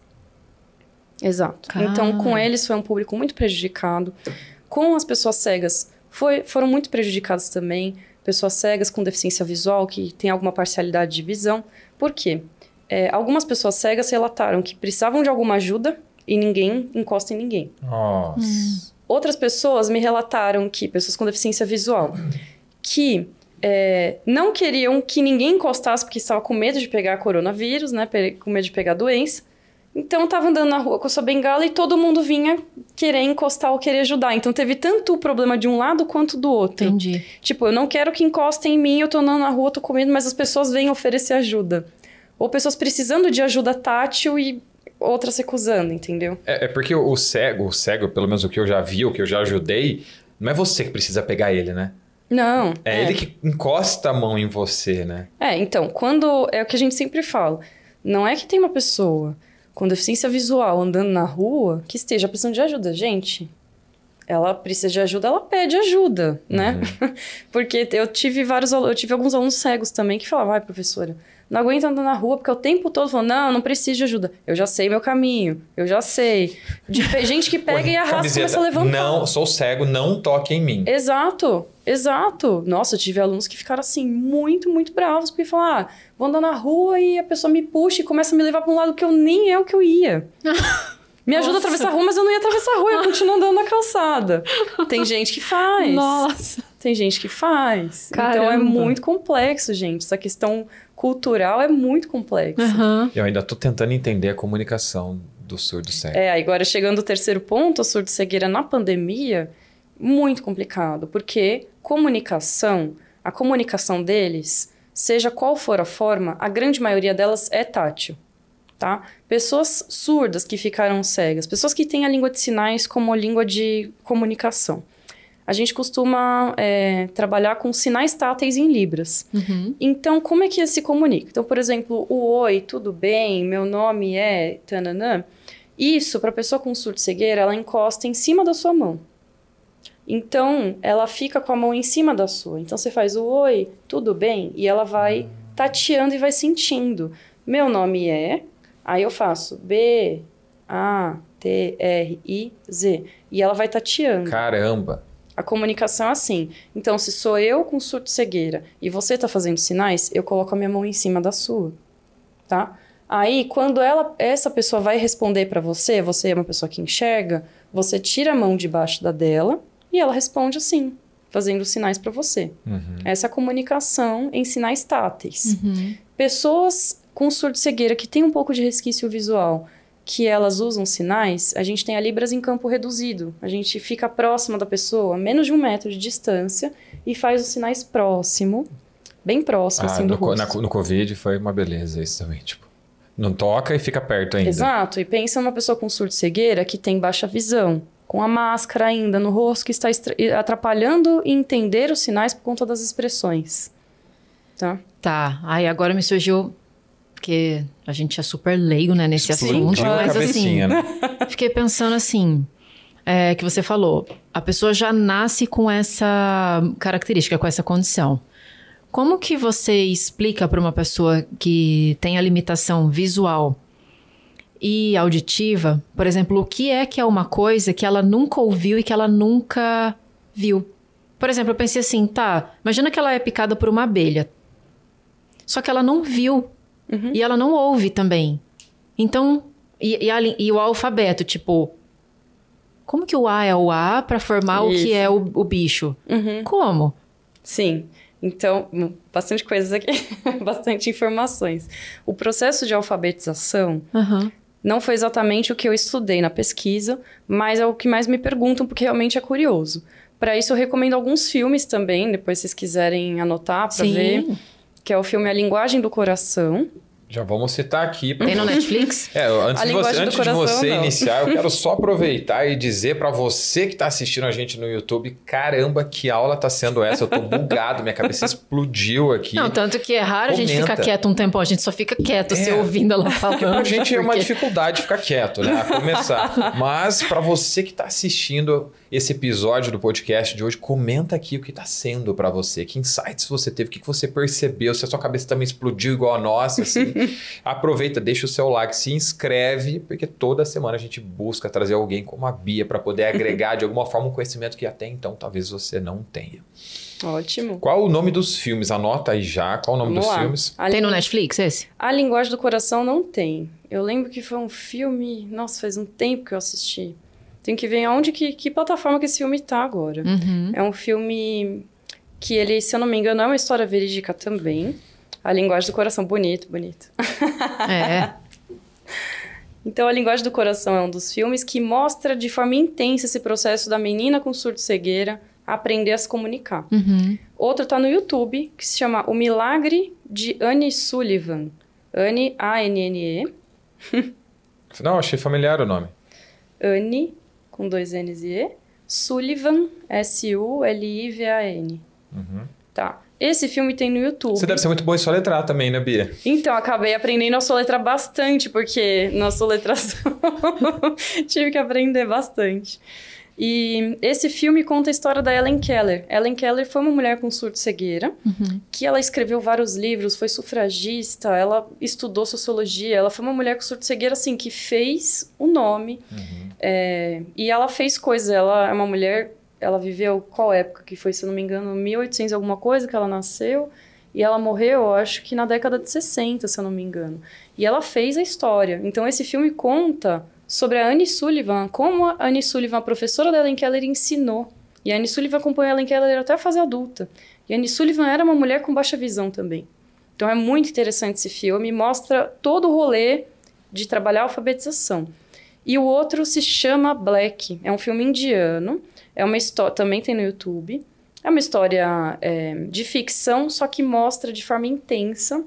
Exato. Cara. Então, com eles foi um público muito prejudicado. Com as pessoas cegas, foi, foram muito prejudicadas também. Pessoas cegas com deficiência visual, que tem alguma parcialidade de visão. Por quê? É, algumas pessoas cegas relataram que precisavam de alguma ajuda e ninguém encosta em ninguém. Nossa. Outras pessoas me relataram que, pessoas com deficiência visual, que é, não queriam que ninguém encostasse porque estavam com medo de pegar coronavírus, né? Com medo de pegar doença. Então, estavam andando na rua com a sua bengala e todo mundo vinha querer encostar ou querer ajudar. Então, teve tanto o problema de um lado quanto do outro. Entendi. Tipo, eu não quero que encostem em mim, eu tô andando na rua, tô com medo, mas as pessoas vêm oferecer ajuda. Ou pessoas precisando de ajuda tátil e outras recusando, entendeu? É, é porque o cego, o cego, pelo menos o que eu já vi, o que eu já ajudei, não é você que precisa pegar ele, né? Não. É, ele que encosta a mão em você, né? É, então, quando. É o que a gente sempre fala. Não é que tem uma pessoa com deficiência visual andando na rua que esteja precisando de ajuda. Gente, ela precisa de ajuda, ela pede ajuda, né? Uhum. porque eu tive vários eu tive alguns alunos cegos também que falavam, vai, professora, não aguento andar na rua porque o tempo todo falam, não, não preciso de ajuda. Eu já sei meu caminho, eu já sei. De gente que pega e arrasta e começa a levantar. Não, sou cego, não toque em mim. Exato, exato. Nossa, eu tive alunos que ficaram assim, muito, muito bravos, porque falaram, ah, vou andar na rua e a pessoa me puxa e começa a me levar para um lado que eu nem é o que eu ia. Me ajuda Nossa. a atravessar a rua, mas eu não ia atravessar a rua, eu continuo andando na calçada. Tem gente que faz. Nossa. Tem gente que faz. Caramba. Então é muito complexo, gente. Essa questão cultural é muito complexa. Uhum. Eu ainda estou tentando entender a comunicação do surdo cego. É, agora chegando ao terceiro ponto, a surdo cegueira na pandemia, muito complicado, porque comunicação, a comunicação deles, seja qual for a forma, a grande maioria delas é tátil tá? Pessoas surdas que ficaram cegas, pessoas que têm a língua de sinais como língua de comunicação. A gente costuma é, trabalhar com sinais táteis em libras. Uhum. Então, como é que se comunica? Então, por exemplo, o oi, tudo bem, meu nome é tananã. Isso, para a pessoa com surdo-cegueira, ela encosta em cima da sua mão. Então, ela fica com a mão em cima da sua. Então, você faz o oi, tudo bem, e ela vai tateando e vai sentindo. Meu nome é, Aí eu faço B, A, T, R, I, Z. E ela vai tateando. Caramba! A comunicação é assim. Então, se sou eu com surto cegueira e você está fazendo sinais, eu coloco a minha mão em cima da sua, tá? Aí, quando ela, essa pessoa vai responder para você, você é uma pessoa que enxerga, você tira a mão debaixo da dela e ela responde assim, fazendo sinais para você. Uhum. Essa é a comunicação em sinais táteis. Uhum. Pessoas com surdo-cegueira que tem um pouco de resquício visual, que elas usam sinais, a gente tem a Libras em campo reduzido. A gente fica próxima da pessoa, a menos de um metro de distância, e faz os sinais próximo, bem próximo, ah, assim, do no, rosto. Na, no Covid foi uma beleza isso também, tipo... Não toca e fica perto ainda. Exato. E pensa numa pessoa com surdo-cegueira que tem baixa visão, com a máscara ainda no rosto, que está atrapalhando entender os sinais por conta das expressões. Tá? Tá. Aí agora me surgiu porque a gente é super leigo, né, nesse Explodiu assunto. a Mas assim, né? fiquei pensando assim, é, que você falou, a pessoa já nasce com essa característica, com essa condição. Como que você explica para uma pessoa que tem a limitação visual e auditiva, por exemplo, o que é que é uma coisa que ela nunca ouviu e que ela nunca viu? Por exemplo, eu pensei assim, tá, imagina que ela é picada por uma abelha. Só que ela não viu Uhum. e ela não ouve também. Então, e, e, a, e o alfabeto, tipo, como que o A é o A para formar Isso. o que é o, o bicho? Uhum. Como? Sim. Então, hum, bastante coisas aqui, bastante informações. O processo de alfabetização Aham. Não foi exatamente o que eu estudei na pesquisa, mas é o que mais me perguntam, porque realmente é curioso. Para isso, eu recomendo alguns filmes também, depois se vocês quiserem anotar para ver, que é o filme A Linguagem do Coração. Já vamos citar aqui. Tem no Netflix? É, antes, A de você, antes de coração, você não. iniciar, eu quero só aproveitar e dizer pra você que tá assistindo a gente no YouTube, caramba, que aula tá sendo essa? Eu tô bugado, minha cabeça explodiu aqui. Não, tanto que é raro a gente Comenta. ficar quieto um tempão, a gente só fica quieto se É. ouvindo ela falando. Pra gente é uma dificuldade ficar quieto, né? A começar. Mas pra você que tá assistindo esse episódio do podcast de hoje, comenta aqui o que tá sendo pra você. Que insights você teve, o que você percebeu, se a sua cabeça também explodiu igual a nossa, assim. Aproveita, deixa o seu like, se inscreve, porque toda semana a gente busca trazer alguém como a Bia pra poder agregar de alguma forma um conhecimento que até então talvez você não tenha. Ótimo. Qual o nome dos filmes? Anota aí já. Qual o nome Vamos dos lá. filmes? A, Tem no Netflix esse? a Linguagem do Coração não tem. Eu lembro que foi um filme... Nossa, faz um tempo que eu assisti. Tem que ver aonde que, que plataforma que esse filme tá agora. Uhum. É um filme que ele, se eu não me engano, é uma história verídica também. A Linguagem do Coração, bonito, bonito. É. Então, A Linguagem do Coração é um dos filmes que mostra de forma intensa esse processo da menina com surdo-cegueira aprender a se comunicar. Uhum. Outro tá no YouTube, que se chama O Milagre de Anne Sullivan. Anne, A-N-N-E. Não, achei familiar o nome. Anne, com dois N's e E. Sullivan, S-U-L-I-V-A-N. Uhum. Tá. Esse filme tem no YouTube. Você deve ser muito bom em soletrar também, né, Bia? Então, acabei aprendendo a soletrar bastante, porque na soletração tive que aprender bastante. E esse filme conta a história da Ellen Keller. Ellen Keller foi uma mulher com surdo-cegueira, Uhum. que ela escreveu vários livros, foi sufragista, ela estudou sociologia, ela foi uma mulher com surdo-cegueira, assim, que fez o nome. É, e ela fez coisas, ela é uma mulher, ela viveu qual época que foi, se eu não me engano, 1800 e alguma coisa que ela nasceu, e ela morreu, eu acho que na década de 60, se eu não me engano. E ela fez a história. Então esse filme conta sobre a Anne Sullivan, como a Anne Sullivan, a professora da Ellen Keller, ensinou. E a Anne Sullivan acompanhou a Ellen Keller até a fase adulta. E a Anne Sullivan era uma mulher com baixa visão também. Então é muito interessante esse filme, mostra todo o rolê de trabalhar a alfabetização. E o outro se chama Black, é um filme indiano, é uma história, também tem no YouTube. É uma história é, de ficção, só que mostra de forma intensa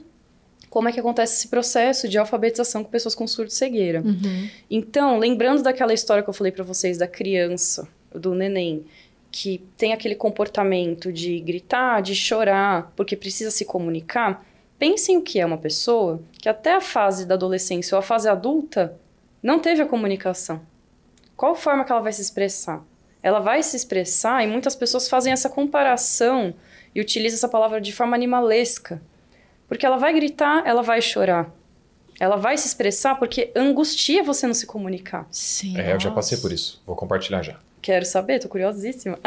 como é que acontece esse processo de alfabetização com pessoas com surdo-cegueira. Uhum. Então, lembrando daquela história que eu falei pra vocês da criança, do neném, que tem aquele comportamento de gritar, de chorar, porque precisa se comunicar, pensem o que é uma pessoa que até a fase da adolescência ou a fase adulta não teve a comunicação. Qual forma que ela vai se expressar? Ela vai se expressar e muitas pessoas fazem essa comparação e utilizam essa palavra de forma animalesca. Porque ela vai gritar, ela vai chorar. Ela vai se expressar porque angustia você não se comunicar. Sim. É, eu já passei por isso. Vou compartilhar já. Quero saber, tô curiosíssima.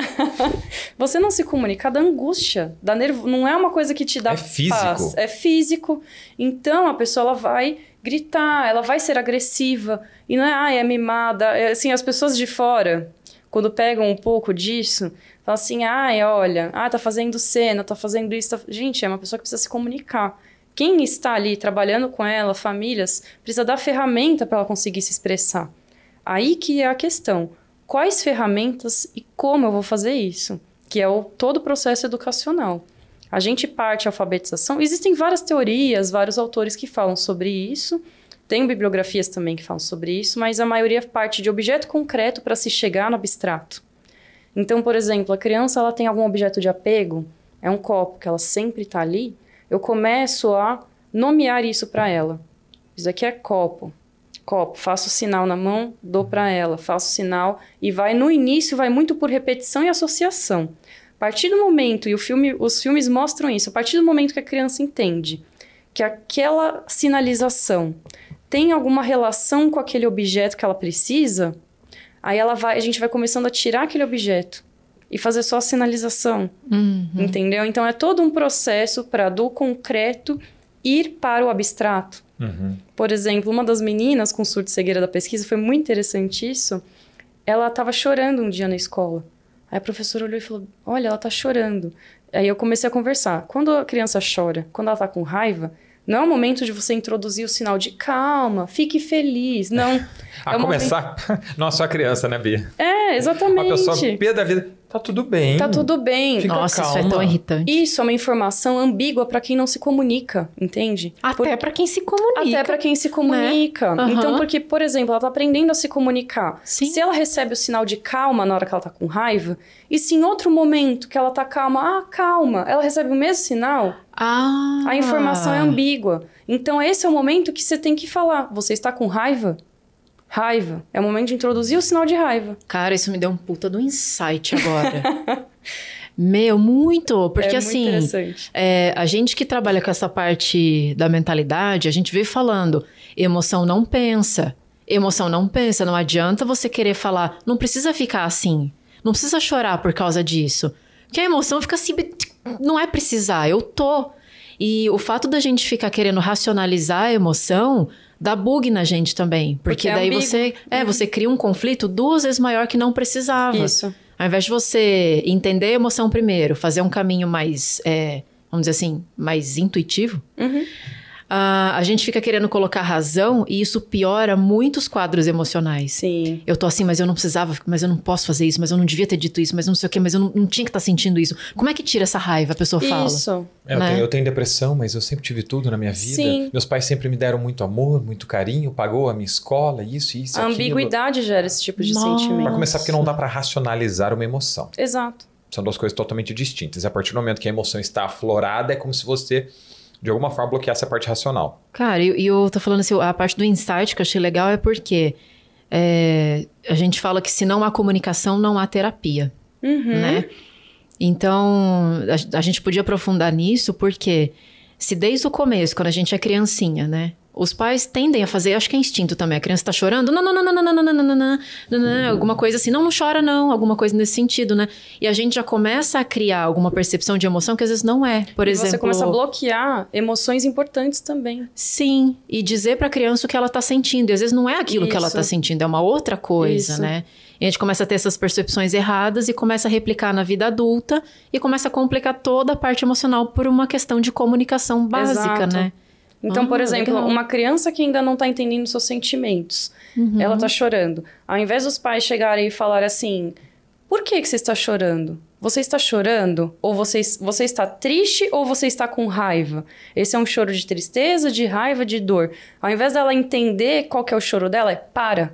você não se comunicar dá angústia, dá nervo, não é uma coisa que te dá É físico. paz, é físico. Então a pessoa ela vai gritar, ela vai ser agressiva e não é, ah, é mimada, é, assim, as pessoas de fora quando pegam um pouco disso, falam assim: "Ai, olha, ah, tá fazendo cena, tá fazendo isso". tá-". Gente, é uma pessoa que precisa se comunicar. Quem está ali trabalhando com ela, famílias, precisa dar ferramenta para ela conseguir se expressar. Aí que é a questão. Quais ferramentas e como eu vou fazer isso? Que é o todo o processo educacional. A gente parte a alfabetização. Existem várias teorias, vários autores que falam sobre isso. Tem bibliografias também que falam sobre isso, mas a maioria parte de objeto concreto para se chegar no abstrato. Então, por exemplo, a criança ela tem algum objeto de apego, é um copo que ela sempre está ali. Eu começo a nomear isso para ela. Isso aqui é copo. Copo, faço sinal na mão, dou para ela, faço sinal e vai no início vai muito por repetição e associação. A partir do momento e o filme, os filmes mostram isso, a partir do momento que a criança entende que aquela sinalização tem alguma relação com aquele objeto que ela precisa, aí ela vai, a gente vai começando a tirar aquele objeto e fazer só a sinalização, Uhum. entendeu? Então é todo um processo para do concreto ir para o abstrato. Uhum. Por exemplo, uma das meninas com surdo e cegueira da pesquisa, foi muito interessante isso. Ela estava chorando um dia na escola. Aí a professora olhou e falou: Olha, ela está chorando. Aí eu comecei a conversar. Quando a criança chora, quando ela está com raiva, não é o momento de você introduzir o sinal de calma, fique feliz. Não. A É começar. Nossa, só a criança, né, Bia? É, Uma exatamente. pessoa pé da vida. Tá tudo bem. Tá tudo bem. Fica Nossa, isso é calma. tão irritante. Isso é uma informação ambígua para quem não se comunica, entende? Até pra quem se comunica. Até para quem se comunica. Aham. Então, porque, por exemplo, ela tá aprendendo a se comunicar. Sim. Se ela recebe o sinal de calma na hora que ela tá com raiva, e se em outro momento que ela tá calma, ah, calma, ela recebe o mesmo sinal, Ah. a informação é ambígua. Então, esse é o momento que você tem que falar. Você está com raiva? Raiva. É o momento de introduzir o sinal de raiva. Cara, isso me deu um puta do insight agora. Meu, muito. Porque é muito assim, interessante. é, a gente que trabalha com essa parte da mentalidade, a gente vem falando, emoção não pensa. Emoção não pensa, não adianta você querer falar, não precisa ficar assim. Não precisa chorar por causa disso. Porque a emoção fica assim, não é precisar, eu tô. E o fato da gente ficar querendo racionalizar a emoção dá bug na gente também. Porque, Porque é daí ambíguo. você, é, você cria um conflito duas vezes maior que não precisava. Isso. Ao invés de você entender a emoção primeiro, fazer um caminho mais, é, vamos dizer assim, mais intuitivo, Uhum. Ah, a gente fica querendo colocar razão e isso piora muitos quadros emocionais. Sim. Eu tô assim, mas eu não precisava, mas eu não posso fazer isso, mas eu não devia ter dito isso, mas eu não sei o quê, mas eu não, não tinha que estar sentindo isso. Como é que tira essa raiva? A pessoa fala. Isso. É, eu, né? tenho, eu tenho depressão, mas eu sempre tive tudo na minha vida. Sim. Meus pais sempre me deram muito amor, muito carinho, pagou a minha escola, isso, isso, A aquilo. ambiguidade gera esse tipo de Nossa. sentimento. Pra começar, porque não dá pra racionalizar uma emoção. Exato. São duas coisas totalmente distintas. A partir do momento que a emoção está aflorada, é como se você, de alguma forma, bloqueasse a parte racional. Cara, e e eu tô falando assim, a parte do insight que eu achei legal é porque é, a gente fala que se não há comunicação, não há terapia, Uhum. né? Então, a, a gente podia aprofundar nisso porque se desde o começo, quando a gente é criancinha, né? Os pais tendem a fazer, acho que é instinto também. A criança tá chorando, não, não, não, não, não, não, não, não, não, não, não, não, alguma coisa assim, não, não chora não, alguma coisa nesse sentido, né? E a gente já começa a criar alguma percepção de emoção que às vezes não é. Por E exemplo, você começa a bloquear emoções importantes também. Sim, e dizer pra criança o que ela tá sentindo. E às vezes não é aquilo que ela Isso. tá sentindo, é uma outra coisa, Isso. né? E a gente começa a ter essas percepções erradas e começa a replicar na vida adulta e começa a complicar toda a parte emocional por uma questão de comunicação básica, Exato. né? Então, Ah, por exemplo, legal. uma criança que ainda não tá entendendo seus sentimentos, Uhum. ela tá chorando. Ao invés dos pais chegarem e falar assim: por que, que você está chorando? Você está chorando? Ou você, você está triste ou você está com raiva? Esse é um choro de tristeza, de raiva, de dor. Ao invés dela entender qual que é o choro dela, é para.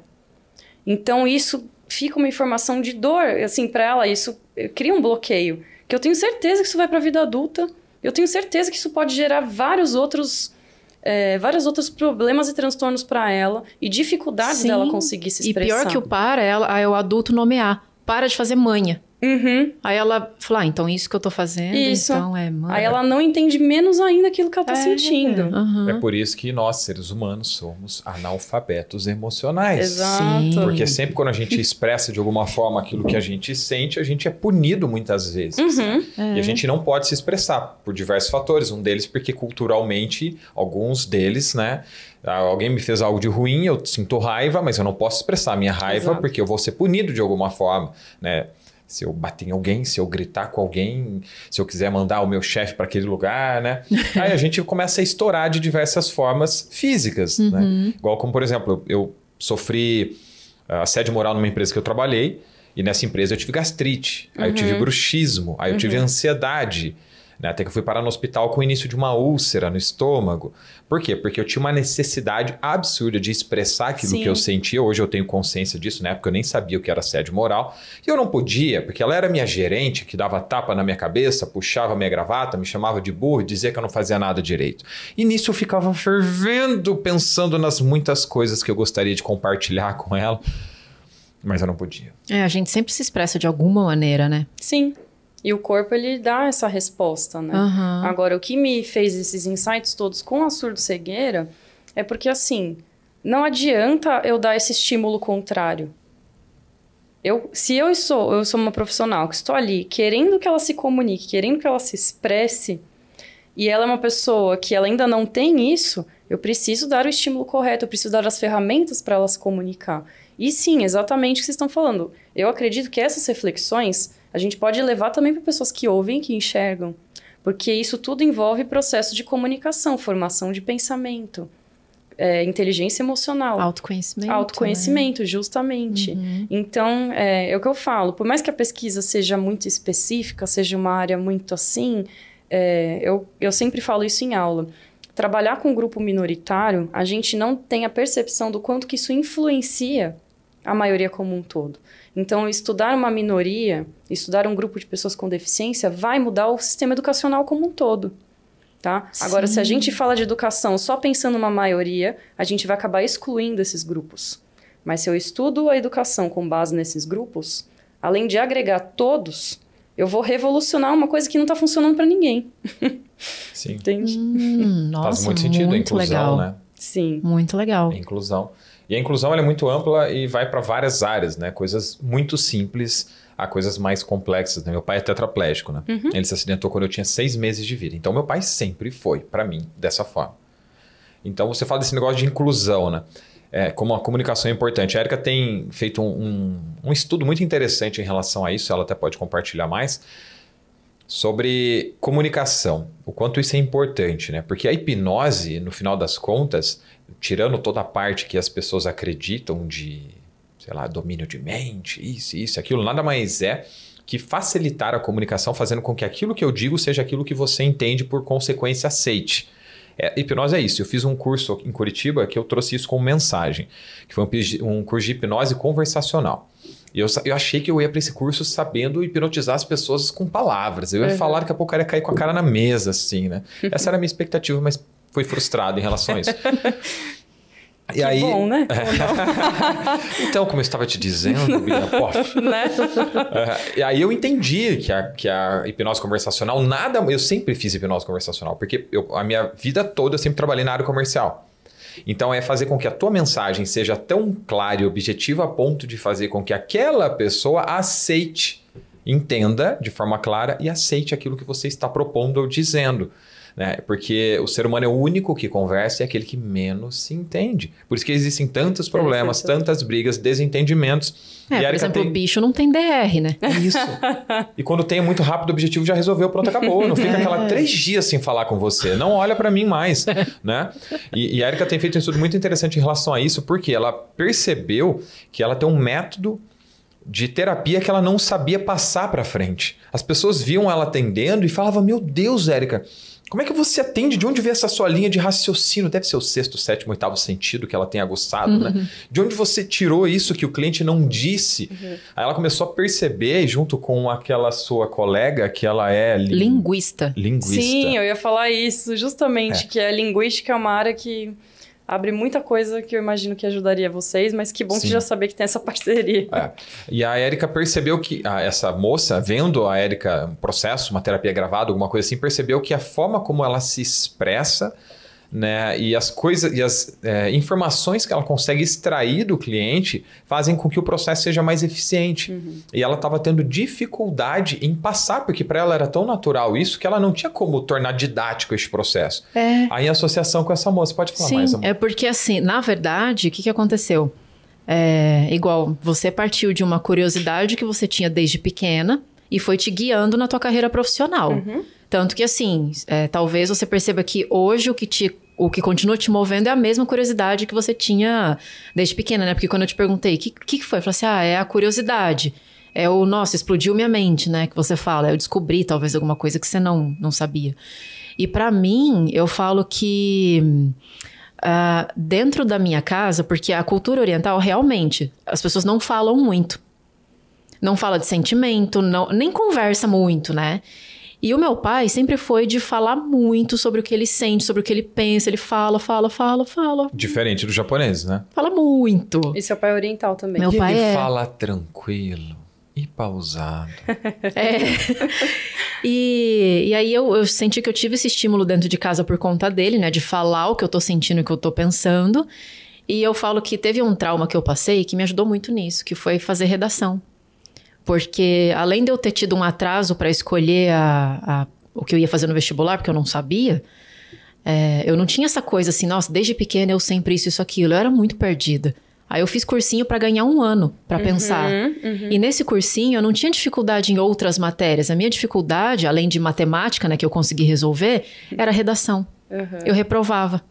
Então isso fica uma informação de dor, assim, para ela, isso eh, cria um bloqueio. Que eu tenho certeza que isso vai para a vida adulta. Eu tenho certeza que isso pode gerar vários outros é, vários outros problemas e transtornos para ela e dificuldades Sim. dela conseguir se E expressar. pior que o para, ela, é o adulto nomear. Para de fazer manha. Uhum. Aí ela fala, ah, então isso que eu tô fazendo, Isso. então é manha. Aí ela não entende menos ainda aquilo que ela tá É, sentindo. aham. É por isso que nós, seres humanos, somos analfabetos emocionais. Exato. Sim. Porque sempre quando a gente expressa de alguma forma aquilo que a gente sente, a gente é punido muitas vezes. Uhum. É. E a gente não pode se expressar por diversos fatores. Um deles porque culturalmente, alguns deles, né? ah, Alguém me fez algo de ruim, eu sinto raiva, mas eu não posso expressar a minha raiva Exato. porque eu vou ser punido de alguma forma, né? Se eu bater em alguém, se eu gritar com alguém, se eu quiser mandar o meu chefe para aquele lugar, né? Aí a gente começa a estourar de diversas formas físicas, né? Igual como, por exemplo, eu sofri ah, assédio moral numa empresa que eu trabalhei, e nessa empresa eu tive gastrite, aí eu tive bruxismo, aí eu tive ansiedade, né? Até que eu fui parar no hospital com o início de uma úlcera no estômago. Por quê? Porque eu tinha uma necessidade absurda de expressar aquilo Sim. que eu sentia. Hoje eu tenho consciência disso, na época eu nem sabia o que era assédio moral. E eu não podia, porque ela era minha gerente, que dava tapa na minha cabeça, puxava minha gravata, me chamava de burro e dizia que eu não fazia nada direito. E nisso eu ficava fervendo, pensando nas muitas coisas que eu gostaria de compartilhar com ela, mas eu não podia. É, a gente sempre se expressa de alguma maneira, né? Sim. E o corpo, ele dá essa resposta, né? Aham. Agora, o que me fez esses insights todos com a surdo-cegueira é porque, assim, não adianta eu dar esse estímulo contrário. Eu, se eu sou, eu sou uma profissional que estou ali querendo que ela se comunique, querendo que ela se expresse, e ela é uma pessoa que ela ainda não tem isso, eu preciso dar o estímulo correto, eu preciso dar as ferramentas para ela se comunicar. E sim, exatamente o que vocês estão falando. Eu acredito que essas reflexões a gente pode levar também para pessoas que ouvem, que enxergam. Porque isso tudo envolve processo de comunicação, formação de pensamento, é, inteligência emocional. Autoconhecimento. Autoconhecimento, justamente. Uhum. Então, é, é o que eu falo. Por mais que a pesquisa seja muito específica, seja uma área muito assim, é, eu, eu sempre falo isso em aula. Trabalhar com um grupo minoritário, a gente não tem a percepção do quanto que isso influencia a maioria como um todo. Então, estudar uma minoria, estudar um grupo de pessoas com deficiência, vai mudar o sistema educacional como um todo. Tá? Agora, se a gente fala de educação só pensando numa maioria, a gente vai acabar excluindo esses grupos. Mas se eu estudo a educação com base nesses grupos, além de agregar todos, eu vou revolucionar uma coisa que não está funcionando para ninguém. Sim. Entende? Hum, nossa, Faz muito sentido a inclusão, legal. né? Sim. Muito legal. A inclusão. E a inclusão ela é muito ampla e vai para várias áreas, né? Coisas muito simples a coisas mais complexas. Né? Meu pai é tetraplégico, né? Ele se acidentou quando eu tinha seis meses de vida. Então, meu pai sempre foi, para mim, dessa forma. Então, você fala desse negócio de inclusão, né? É, como a comunicação é importante. A Erika tem feito um, um, um estudo muito interessante em relação a isso, ela até pode compartilhar mais, sobre comunicação, o quanto isso é importante, né? Porque a hipnose, no final das contas, tirando toda a parte que as pessoas acreditam de, sei lá, domínio de mente, isso, isso, aquilo, nada mais é que facilitar a comunicação, fazendo com que aquilo que eu digo seja aquilo que você entende, por consequência, aceite. É, hipnose é isso. Eu fiz um curso em Curitiba que eu trouxe isso como mensagem, que foi um, um curso de hipnose conversacional. E eu, eu achei que eu ia para esse curso sabendo hipnotizar as pessoas com palavras. Eu ia Uhum. falar, daqui a pouco cara ia cair com a cara na mesa, assim, né? Essa era a minha expectativa, mas foi frustrado em relação a isso. E que aí, bom, né? então, como eu estava te dizendo, Bia, pof, né? É, e aí eu entendi que a, que a hipnose conversacional, nada. Eu sempre fiz hipnose conversacional, porque eu, a minha vida toda eu sempre trabalhei na área comercial. Então é fazer com que a tua mensagem seja tão clara e objetiva a ponto de fazer com que aquela pessoa aceite, entenda de forma clara e aceite aquilo que você está propondo ou dizendo né? Porque o ser humano é o único que conversa e é aquele que menos se entende. Por isso que existem tantos problemas, tantas brigas, desentendimentos. É, por exemplo, tem... o bicho não tem DR, né? Isso. e quando tem é muito rápido, o objetivo já resolveu, pronto, acabou. Não fica aquela três dias sem falar com você. Não olha para mim mais, né? E, e a Erika tem feito um estudo muito interessante em relação a isso, porque ela percebeu que ela tem um método de terapia que ela não sabia passar para frente. As pessoas viam ela atendendo e falavam: Meu Deus, Érica, como é que você atende? De onde vem essa sua linha de raciocínio? Deve ser o sexto, sétimo, oitavo sentido que ela tem aguçado, né? uhum. né? De onde você tirou isso que o cliente não disse? Uhum. Aí ela começou a perceber, junto com aquela sua colega, que ela é... Linguista. Linguista. Sim, eu ia falar isso, justamente, é. que a linguística é uma área que abre muita coisa que eu imagino que ajudaria vocês, mas que bom Sim. que já saber que tem essa parceria. É. E a Érica percebeu que a, essa moça, vendo a Érica um processo, uma terapia gravada, alguma coisa assim, percebeu que a forma como ela se expressa né? E as coisas e as é, informações que ela consegue extrair do cliente fazem com que o processo seja mais eficiente. Uhum. E ela estava tendo dificuldade em passar, porque para ela era tão natural isso que ela não tinha como tornar didático esse processo. É. Aí a associação com essa moça, pode falar Sim, mais, amor. É porque assim, na verdade, o que, que aconteceu? É, igual, você partiu de uma curiosidade que você tinha desde pequena e foi te guiando na tua carreira profissional. Uhum. Tanto que, assim, é, talvez você perceba que hoje o que te o que continua te movendo é a mesma curiosidade que você tinha desde pequena, né? Porque quando eu te perguntei, o que, que, foi? Eu falei assim, ah, é a curiosidade. É o, nossa, explodiu minha mente, né? Que você fala. Eu descobri talvez alguma coisa que você não, não sabia. E para mim, eu falo que uh, dentro da minha casa, porque a cultura oriental realmente, as pessoas não falam muito. Não fala de sentimento, não, nem conversa muito, né? E o meu pai sempre foi de falar muito sobre o que ele sente, sobre o que ele pensa. Ele fala, fala, fala, fala. Diferente do japonês, né? Fala muito. E seu pai é oriental também. Meu e pai ele é... fala tranquilo e pausado. é. E, e aí eu, eu senti que eu tive esse estímulo dentro de casa por conta dele, né? De falar o que eu tô sentindo e o que eu tô pensando. E eu falo que teve um trauma que eu passei que me ajudou muito nisso, que foi fazer redação. Porque além de eu ter tido um atraso para escolher a, a, o que eu ia fazer no vestibular, porque eu não sabia, é, eu não tinha essa coisa assim, nossa, desde pequena eu sempre isso, isso, aquilo. Eu era muito perdida. Aí eu fiz cursinho para ganhar um ano para uhum, pensar. Uhum. E nesse cursinho eu não tinha dificuldade em outras matérias. A minha dificuldade, além de matemática, né, que eu consegui resolver, era redação. Uhum. Eu reprovava.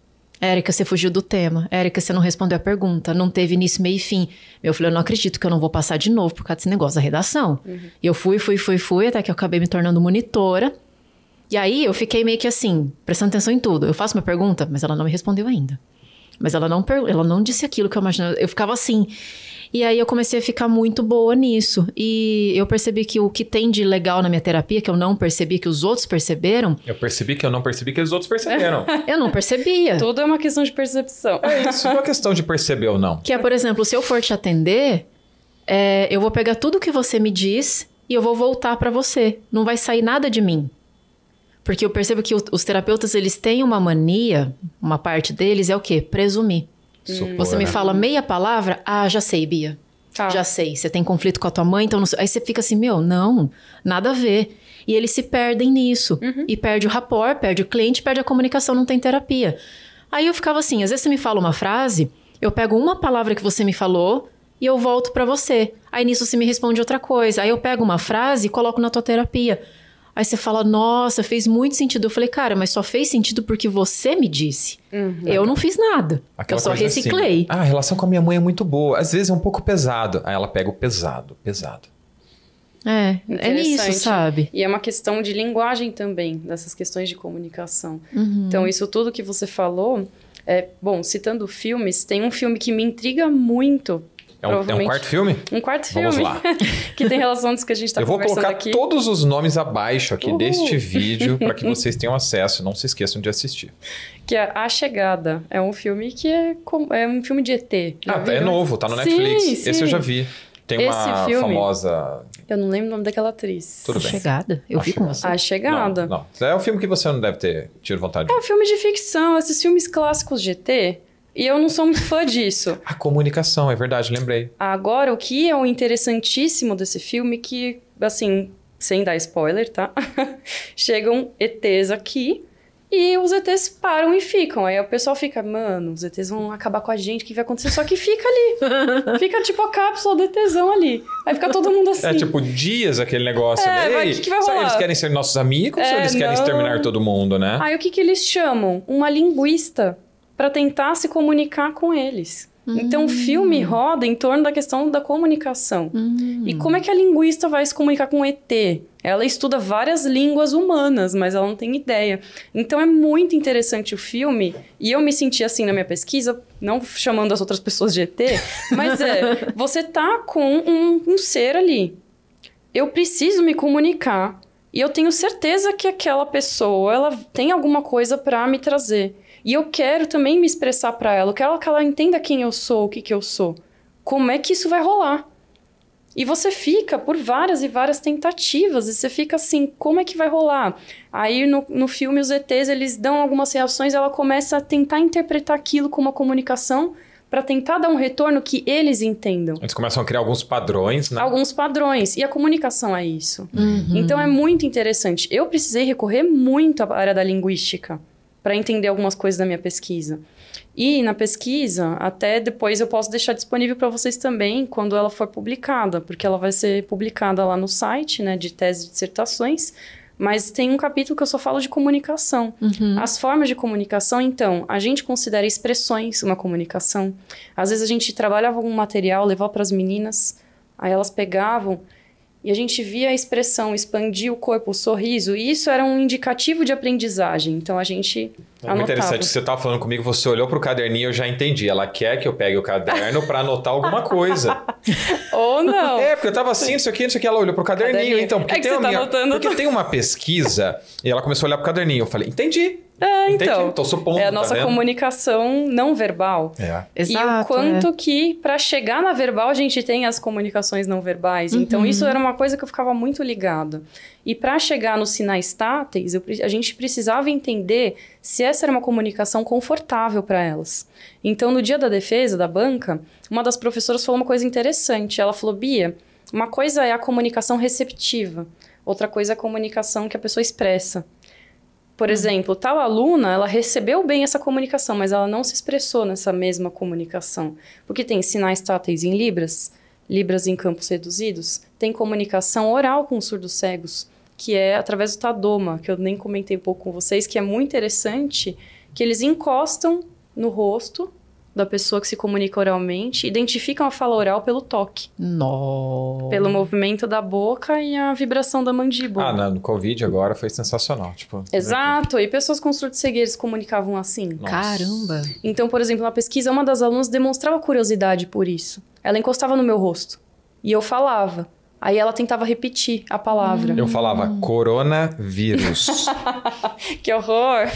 Érica, você fugiu do tema. Érica, você não respondeu a pergunta. Não teve início, meio e fim. Eu falei, eu não acredito que eu não vou passar de novo por causa desse negócio da redação. Uhum. E eu fui, fui, fui, fui, até que eu acabei me tornando monitora. E aí eu fiquei meio que assim, prestando atenção em tudo. Eu faço uma pergunta, mas ela não me respondeu ainda. Mas ela não, ela não disse aquilo que eu imaginava. Eu ficava assim. E aí eu comecei a ficar muito boa nisso. E eu percebi que o que tem de legal na minha terapia, que eu não percebi, que os outros perceberam. Eu percebi que eu não percebi que os outros perceberam. eu não percebia. Tudo é uma questão de percepção. É isso, não é questão de perceber ou não. Que é, por exemplo, se eu for te atender, é, eu vou pegar tudo que você me diz e eu vou voltar para você. Não vai sair nada de mim. Porque eu percebo que os terapeutas, eles têm uma mania, uma parte deles é o quê? Presumir. Supor, você me né? fala meia palavra, ah, já sei, Bia. Tá. Já sei. Você tem conflito com a tua mãe, então não... aí você fica assim, meu, não, nada a ver. E eles se perdem nisso. Uhum. E perde o rapport, perde o cliente, perde a comunicação, não tem terapia. Aí eu ficava assim, às vezes você me fala uma frase, eu pego uma palavra que você me falou e eu volto para você. Aí nisso você me responde outra coisa. Aí eu pego uma frase e coloco na tua terapia. Aí você fala, nossa, fez muito sentido. Eu falei, cara, mas só fez sentido porque você me disse. Uhum. Eu não fiz nada. Aquela eu só reciclei. Assim, ah, a relação com a minha mãe é muito boa. Às vezes é um pouco pesado. Aí ela pega o pesado, pesado. É, é nisso, sabe? E é uma questão de linguagem também, dessas questões de comunicação. Uhum. Então, isso tudo que você falou, é, bom, citando filmes, tem um filme que me intriga muito É um, é um quarto filme? Um quarto Vamos filme. lá. que tem relação com isso que a gente tá Eu vou conversando colocar aqui. todos os nomes abaixo aqui Uhul. deste vídeo para que vocês tenham acesso. Não se esqueçam de assistir. Que é A Chegada. É um filme que é, com- é um filme de ET. Já Ah, é viram? novo, tá no Sim, Netflix. sim. Esse eu já vi. Tem uma Esse filme- famosa. Eu não lembro o nome daquela atriz. Tudo bem. Chegada. Eu vi com Chegada. você. A Chegada. Não, não. É um filme que você não deve ter tido vontade de É um filme de ficção, esses filmes clássicos de ET. E eu não sou muito fã disso. A comunicação, é verdade, lembrei. Agora, o que é o interessantíssimo desse filme, que, assim, sem dar spoiler, tá? Chegam ETs aqui e os ETs param e ficam. Aí o pessoal fica, mano, os ETs vão acabar com a gente, o que vai acontecer? Só que fica ali. fica tipo a cápsula do ETzão ali. Aí fica todo mundo assim. É tipo dias aquele negócio, É, né? vai, Ei, que que vai rolar? Eles querem ser nossos amigos ou É, eles querem não. exterminar todo mundo, né? Aí o que, que eles chamam? Uma linguista para tentar se comunicar com eles. Então o filme roda em torno da questão da comunicação. Hum. E como é que a linguista vai se comunicar com o ET? Ela estuda várias línguas humanas, mas ela não tem ideia. Então é muito interessante o filme, e eu me senti assim na minha pesquisa, não chamando as outras pessoas de ET, mas é, você tá com um, um ser ali. Eu preciso me comunicar, e eu tenho certeza que aquela pessoa, ela tem alguma coisa para me trazer. E eu quero também me expressar para ela, eu quero que ela entenda quem eu sou, o que que eu sou. Como é que isso vai rolar? E você fica por várias e várias tentativas, e você fica assim, como é que vai rolar? Aí no, no filme os ETs, eles dão algumas reações, ela começa a tentar interpretar aquilo como uma comunicação para tentar dar um retorno que eles entendam. Eles começam a criar alguns padrões, né? Alguns padrões, e a comunicação é isso. Uhum. Então é muito interessante. Eu precisei recorrer muito à área da linguística para entender algumas coisas da minha pesquisa. E na pesquisa, até depois eu posso deixar disponível para vocês também quando ela for publicada, porque ela vai ser publicada lá no site, né, de tese de dissertações. Mas tem um capítulo que eu só falo de comunicação. Uhum. As formas de comunicação, então, a gente considera expressões uma comunicação. Às vezes a gente trabalhava algum material, levava para as meninas, aí elas pegavam e a gente via a expressão expandir o corpo, o sorriso, e isso era um indicativo de aprendizagem. Então a gente É muito anotava. interessante. Você tava falando comigo, você olhou pro caderninho, eu já entendi. Ela quer que eu pegue o caderno para anotar alguma coisa. Ou não. É, porque eu tava assim, não sei o que, não sei o que. Ela olhou pro caderninho, Caderninho. então. Porque É que tem tá minha- Porque tem uma pesquisa e ela começou a olhar pro caderninho. Eu falei, entendi. É, então. tô supondo, é a tá nossa vendo? comunicação não verbal. É. Exato. e o quanto é. que para chegar na verbal a gente tem as comunicações não verbais. Então Uhum. isso era uma coisa que eu ficava muito ligada. E para chegar nos sinais táteis, eu a gente precisava entender se essa era uma comunicação confortável para elas. Então no dia da defesa da banca, uma das professoras falou uma coisa interessante. Ela falou: "Bia, uma coisa é a comunicação receptiva, outra coisa é a comunicação que a pessoa expressa. Por exemplo, tal aluna, ela recebeu bem essa comunicação, mas ela não se expressou nessa mesma comunicação. Porque tem sinais táteis em Libras, Libras em campos reduzidos, tem comunicação oral com surdos cegos, que é através do Tadoma, que eu nem comentei um pouco com vocês, que é muito interessante, que eles encostam no rosto da pessoa que se comunica oralmente, identificam a fala oral pelo toque, Nossa. pelo movimento da boca e a vibração da mandíbula. Ah, no Covid agora foi sensacional. Tipo, Exato, e pessoas com surdo cegueira se comunicavam assim. Nossa. Caramba. Então, por exemplo, na pesquisa, uma das alunas demonstrava curiosidade por isso. Ela encostava no meu rosto e eu falava. Aí ela tentava repetir a palavra. Eu falava coronavírus. Que horror!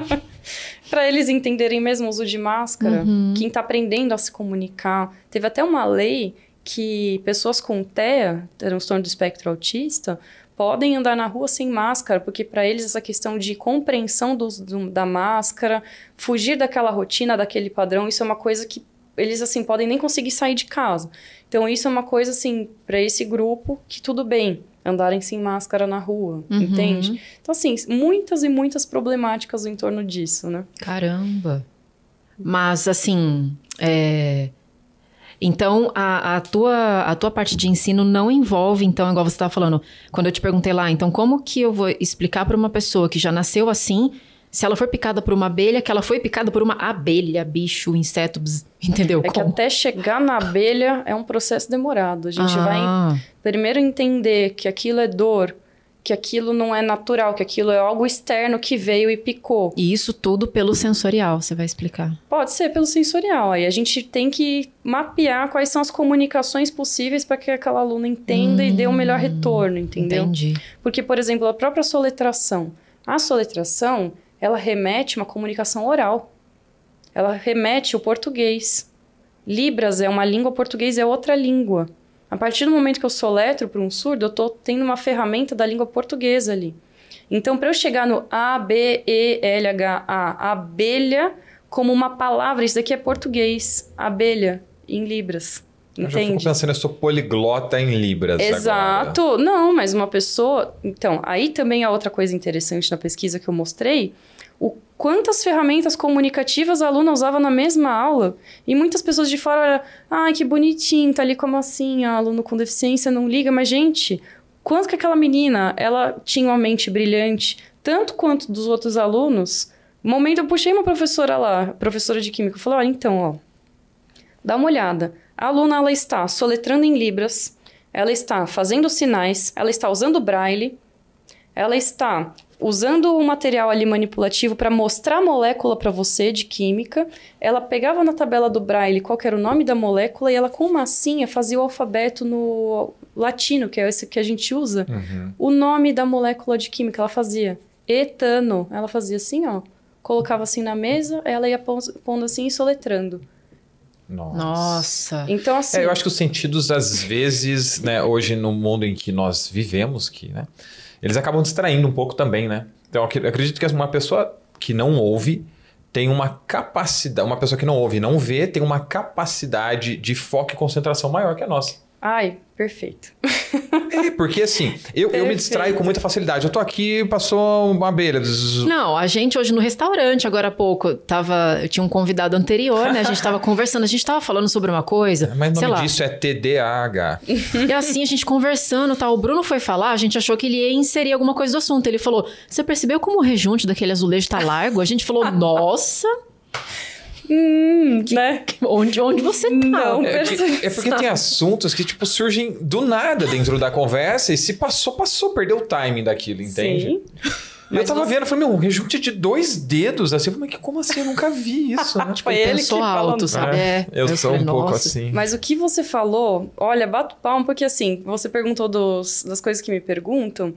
Para eles entenderem mesmo o uso de máscara, quem está aprendendo a se comunicar. Teve até uma lei que pessoas com TEA, transtorno do espectro autista, podem andar na rua sem máscara, porque para eles essa questão de compreensão dos- do- da máscara, fugir daquela rotina, daquele padrão, isso é uma coisa que eles assim podem nem conseguir sair de casa. Então isso é uma coisa assim para esse grupo que tudo bem andarem sem máscara na rua, Uhum. entende? Então assim muitas e muitas problemáticas em torno disso, né? Caramba. Mas, assim, é, Então, a, a tua, a tua parte de ensino não envolve, então, igual você estava falando, quando eu te perguntei lá, então, como que eu vou explicar para uma pessoa que já nasceu assim, se ela for picada por uma abelha, que ela foi picada por uma abelha, bicho, inseto, bzz, entendeu? É que Como? até chegar na abelha é um processo demorado. A gente vai Ah, primeiro entender que aquilo é dor que aquilo não é natural, que aquilo é algo externo que veio e picou. E isso tudo pelo sensorial, você vai explicar. Pode ser pelo sensorial. Aí a gente tem que mapear quais são as comunicações possíveis para que aquela aluna entenda hum, e dê o um melhor retorno, entendeu? Entendi. Porque, por exemplo, a própria soletração. A soletração, ela remete uma comunicação oral. Ela remete o português. Libras é uma língua, português é outra língua. A partir do momento que eu soletro para um surdo, eu estou tendo uma ferramenta da língua portuguesa ali. Então, para eu chegar no A, B, E, L, H, A, abelha, como uma palavra, isso daqui é português, abelha, em Libras. Eu já fico pensando, eu sou poliglota em Libras Exato. Agora. Não, mas uma pessoa... Então, aí também a outra coisa interessante na pesquisa que eu mostrei o quantas ferramentas comunicativas a aluna usava na mesma aula. E muitas pessoas de fora olham, ai, que bonitinho, tá ali como assim, a aluno com deficiência não liga. Mas, gente, quanto que aquela menina, ela tinha uma mente brilhante, tanto quanto dos outros alunos. No momento eu puxei uma professora lá, professora de química, falei, olha, então, ó, dá uma olhada. A aluna, ela está soletrando em libras, ela está fazendo sinais, ela está usando braille, ela está usando o material ali manipulativo para mostrar a molécula para você de química. Ela pegava na tabela do Braille qual era o nome da molécula e ela com massinha fazia o alfabeto no latino, que é esse que a gente usa. Uhum. O nome da molécula de química ela fazia etano. Ela fazia assim, ó. Colocava assim na mesa, ela ia pondo assim e soletrando. Nossa. Nossa. Então, assim. É, eu acho que os sentidos, às vezes, né, hoje no mundo em que nós vivemos, que, né? eles acabam distraindo um pouco também, né? Então, eu acredito que uma pessoa que não ouve tem uma capacidade, uma pessoa que não ouve e não vê tem uma capacidade de foco e concentração maior que a nossa. Ai, perfeito. É, porque assim, eu, eu me distraio com muita facilidade. Eu tô aqui, passou uma abelha. Não, a gente hoje no restaurante, agora há pouco, tava. Eu tinha um convidado anterior, né? A gente tava conversando, a gente tava falando sobre uma coisa. Mas o nome lá. disso é TDAH. E assim, a gente conversando tal. O Bruno foi falar, a gente achou que ele ia inserir alguma coisa do assunto. Ele falou: Você percebeu como o rejunte daquele azulejo tá largo? A gente falou: Nossa. Hum, né? Onde, onde você tá? Não, é, é porque tem assuntos que, tipo, surgem do nada dentro da conversa e se passou, passou, perdeu o timing daquilo, entende? Sim. E eu tava você... vendo, eu falei, meu, um rejunte de dois dedos, assim, eu falei, como assim? Eu nunca vi isso, né? tipo, ele pensou que alto, sabe? É, eu, eu sou um pouco assim. Mas o que você falou, olha, bato palmo, porque assim, você perguntou dos, das coisas que me perguntam,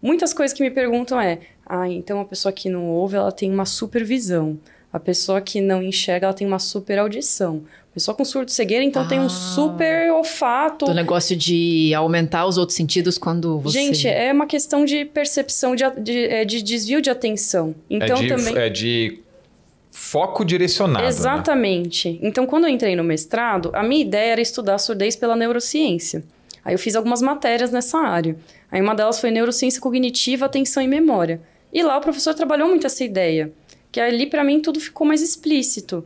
muitas coisas que me perguntam é, ah, então a pessoa que não ouve, ela tem uma supervisão. A pessoa que não enxerga, ela tem uma super audição. A pessoa com surdo cegueira, então, ah, tem um super olfato. O negócio de aumentar os outros sentidos quando você... Gente, é uma questão de percepção, de, de, é de desvio de atenção. Então, é de, também... É de foco direcionado. Né? Exatamente. Né? Então, quando eu entrei no mestrado, a minha ideia era estudar surdez pela neurociência. Aí eu fiz algumas matérias nessa área. Aí uma delas foi neurociência cognitiva, atenção e memória. E lá o professor trabalhou muito essa ideia que ali para mim tudo ficou mais explícito.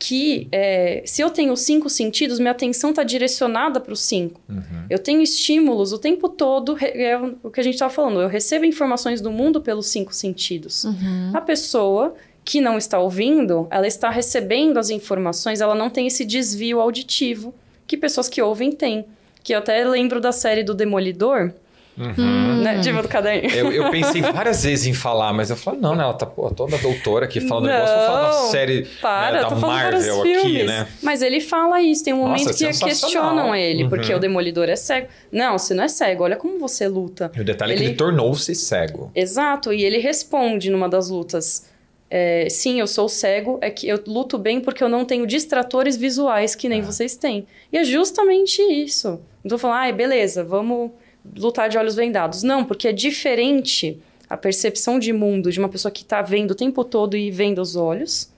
Que é, se eu tenho cinco sentidos, minha atenção está direcionada para os cinco. Uhum. Eu tenho estímulos o tempo todo, é o que a gente estava falando, eu recebo informações do mundo pelos cinco sentidos. Uhum. A pessoa que não está ouvindo, ela está recebendo as informações, ela não tem esse desvio auditivo que pessoas que ouvem têm. Que eu até lembro da série do Demolidor, Uhum. Né? Diva do caderno. Eu, eu, pensei várias vezes em falar, mas eu falei, não, né? Ela tá pô, toda doutora aqui falando não, negócio, vou falar da série para, né, da Marvel aqui, né? Mas ele fala isso, tem um momento Nossa, que questionam ele, uhum. porque o Demolidor é cego. Não, você não é cego, olha como você luta. E o detalhe ele... é que ele tornou-se cego. Exato, e ele responde numa das lutas. É, sim, eu sou cego, é que eu luto bem porque eu não tenho distratores visuais que nem é. vocês têm. E é justamente isso. Então, falar, ai, beleza, vamos lutar de olhos vendados. Não, porque é diferente a percepção de mundo de uma pessoa que está vendo o tempo todo e vendo os olhos,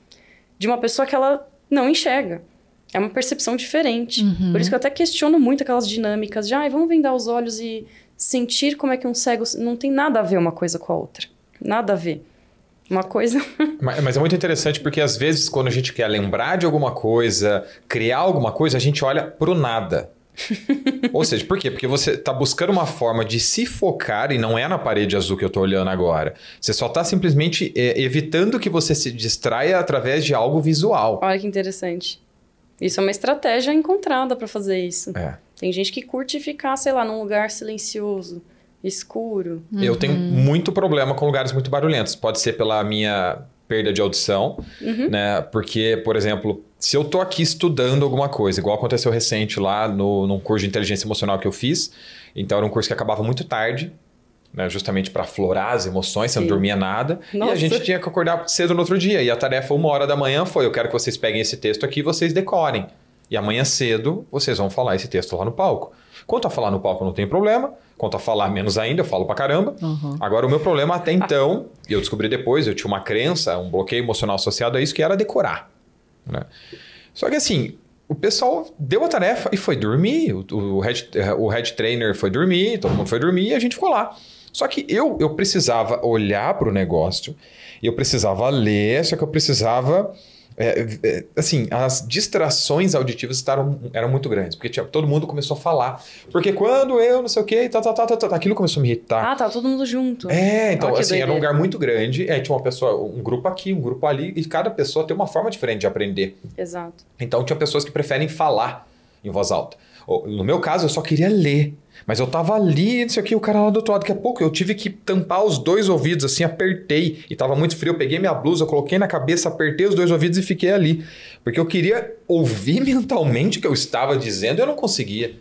de uma pessoa que ela não enxerga. É uma percepção diferente. Uhum. Por isso que eu até questiono muito aquelas dinâmicas de, ah, vamos vendar os olhos e sentir como é que um cego. Não tem nada a ver uma coisa com a outra. Nada a ver. Uma coisa. mas, mas, é muito interessante porque às vezes, quando a gente quer lembrar de alguma coisa, criar alguma coisa, a gente olha para o nada. Ou seja, por quê? Porque você está buscando uma forma de se focar, e não é na parede azul que eu estou olhando agora. Você só está simplesmente é, evitando que você se distraia através de algo visual. Olha que interessante. Isso é uma estratégia encontrada para fazer isso. É. Tem gente que curte ficar, sei lá, num lugar silencioso. Escuro. Eu tenho muito problema com lugares muito barulhentos. Pode ser pela minha perda de audição, né? Porque, por exemplo, se eu tô aqui estudando alguma coisa, igual aconteceu recente lá no, num curso de inteligência emocional que eu fiz, então era um curso que acabava muito tarde, né? Justamente para aflorar as emoções, você não dormia nada. E a Nossa. gente tinha que acordar cedo no outro dia. E a tarefa, uma hora da manhã, foi: eu quero que vocês peguem esse texto aqui e vocês decorem. E amanhã cedo vocês vão falar esse texto lá no palco. Quanto a falar no palco, não tem problema. Quanto a falar menos ainda, eu falo pra caramba. Uhum. Agora, o meu problema até então, e eu descobri depois, eu tinha uma crença, um bloqueio emocional associado a isso, que era decorar. né? Só que assim, o pessoal deu a tarefa e foi dormir. O, o, head, o head trainer foi dormir, todo mundo foi dormir e a gente ficou lá. Só que eu, eu precisava olhar para o negócio, eu precisava ler, só que eu precisava. É, é, assim, as distrações auditivas estavam, eram muito grandes, porque tinha- todo mundo começou a falar. Porque quando eu não sei o que, tá, tá, tá, tá, tá, aquilo começou a me irritar. Ah, tá todo mundo junto. É, então, que assim, era um doideira. lugar muito grande. Aí tinha uma pessoa, um grupo aqui, um grupo ali, e cada pessoa tem uma forma diferente de aprender. Exato. Então, tinha pessoas que preferem falar em voz alta. No meu caso, eu só queria ler. Mas eu tava ali, não sei o que, o cara lá do outro lado. Daqui a pouco eu tive que tampar os dois ouvidos, assim, apertei. E tava muito frio. Eu peguei minha blusa, coloquei na cabeça, apertei os dois ouvidos e fiquei ali. Porque eu queria ouvir mentalmente o que eu estava dizendo e eu não conseguia.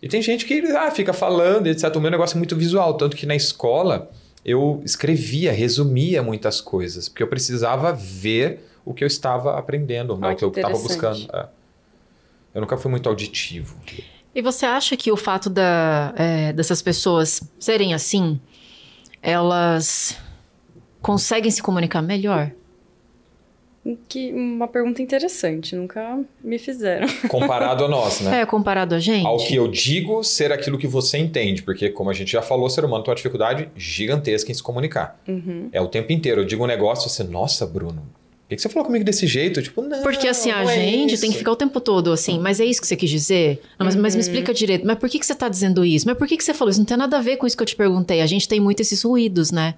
E tem gente que ah, fica falando, etc. O meu negócio é muito visual, tanto que na escola eu escrevia, resumia muitas coisas, porque eu precisava ver o que eu estava aprendendo, Ah, o que eu que estava interessante. buscando. É. Eu nunca fui muito auditivo. E você acha que o fato da, é, dessas pessoas serem assim, elas conseguem se comunicar melhor? Que uma pergunta interessante, nunca me fizeram. Comparado a nós, né? É, comparado a gente? Ao que eu digo ser aquilo que você entende, porque, como a gente já falou, o ser humano tem uma dificuldade gigantesca em se comunicar. Uhum. É o tempo inteiro. Eu digo um negócio, você, nossa, Bruno, que que você falou comigo desse jeito? Tipo, não. Porque assim, a não é gente isso. tem que ficar o tempo todo assim, mas é isso que você quis dizer? Não, mas, mas me explica direito. Mas por que, que você tá dizendo isso? Mas por que, que você falou isso? Não tem nada a ver com isso que eu te perguntei. A gente tem muito esses ruídos, né?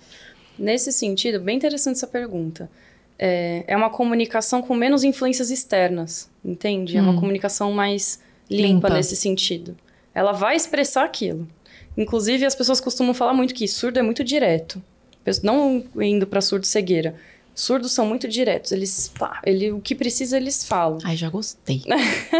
Nesse sentido, bem interessante essa pergunta. É, é uma comunicação com menos influências externas, entende? É uma comunicação mais limpa, Limpa. nesse sentido. Ela vai expressar aquilo. Inclusive, as pessoas costumam falar muito que surdo é muito direto. Não indo para surdo-cegueira. Surdos são muito diretos. Eles, pá, ele, o que precisa, eles falam. Ai, já gostei.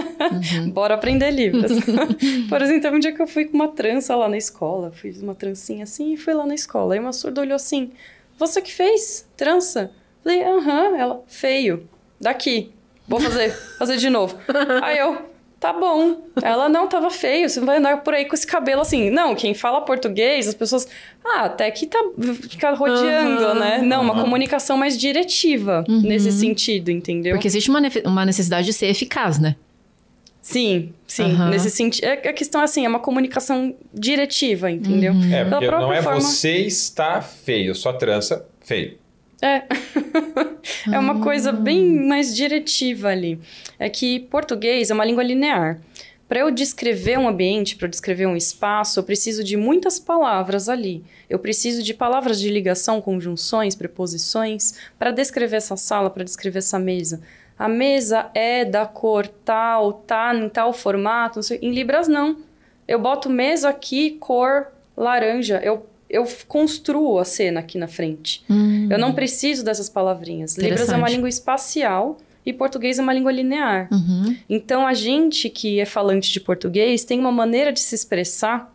Bora aprender livros. Por exemplo, teve um dia que eu fui com uma trança lá na escola. Fiz uma trancinha assim e fui lá na escola. Aí uma surda olhou assim: Você que fez? Trança? Falei, aham. Ela, feio. Daqui. Vou fazer. fazer de novo. Aí eu, tá bom. Ela, não, tava feio. Você não vai andar por aí com esse cabelo assim. Não, quem fala português, as pessoas. Ah, até que tá. Fica rodeando, Aham. né? Não, uma comunicação mais diretiva nesse sentido, entendeu? Porque existe uma, nef- uma necessidade de ser eficaz, né? Sim, sim. Aham. Nesse sentido. A questão é assim, é uma comunicação diretiva, entendeu? É, Pela porque não é forma- você está feio, sua trança feio. É. é uma coisa bem mais diretiva ali. É que português é uma língua linear. Para eu descrever um ambiente, para eu descrever um espaço, eu preciso de muitas palavras ali. Eu preciso de palavras de ligação, conjunções, preposições, para descrever essa sala, para descrever essa mesa. A mesa é da cor tal, tá em tal formato, não sei. Em Libras, não. Eu boto mesa aqui, cor laranja. Eu, eu construo a cena aqui na frente. Eu não preciso dessas palavrinhas. Libras é uma língua espacial e português é uma língua linear. Uhum. Então, a gente que é falante de português tem uma maneira de se expressar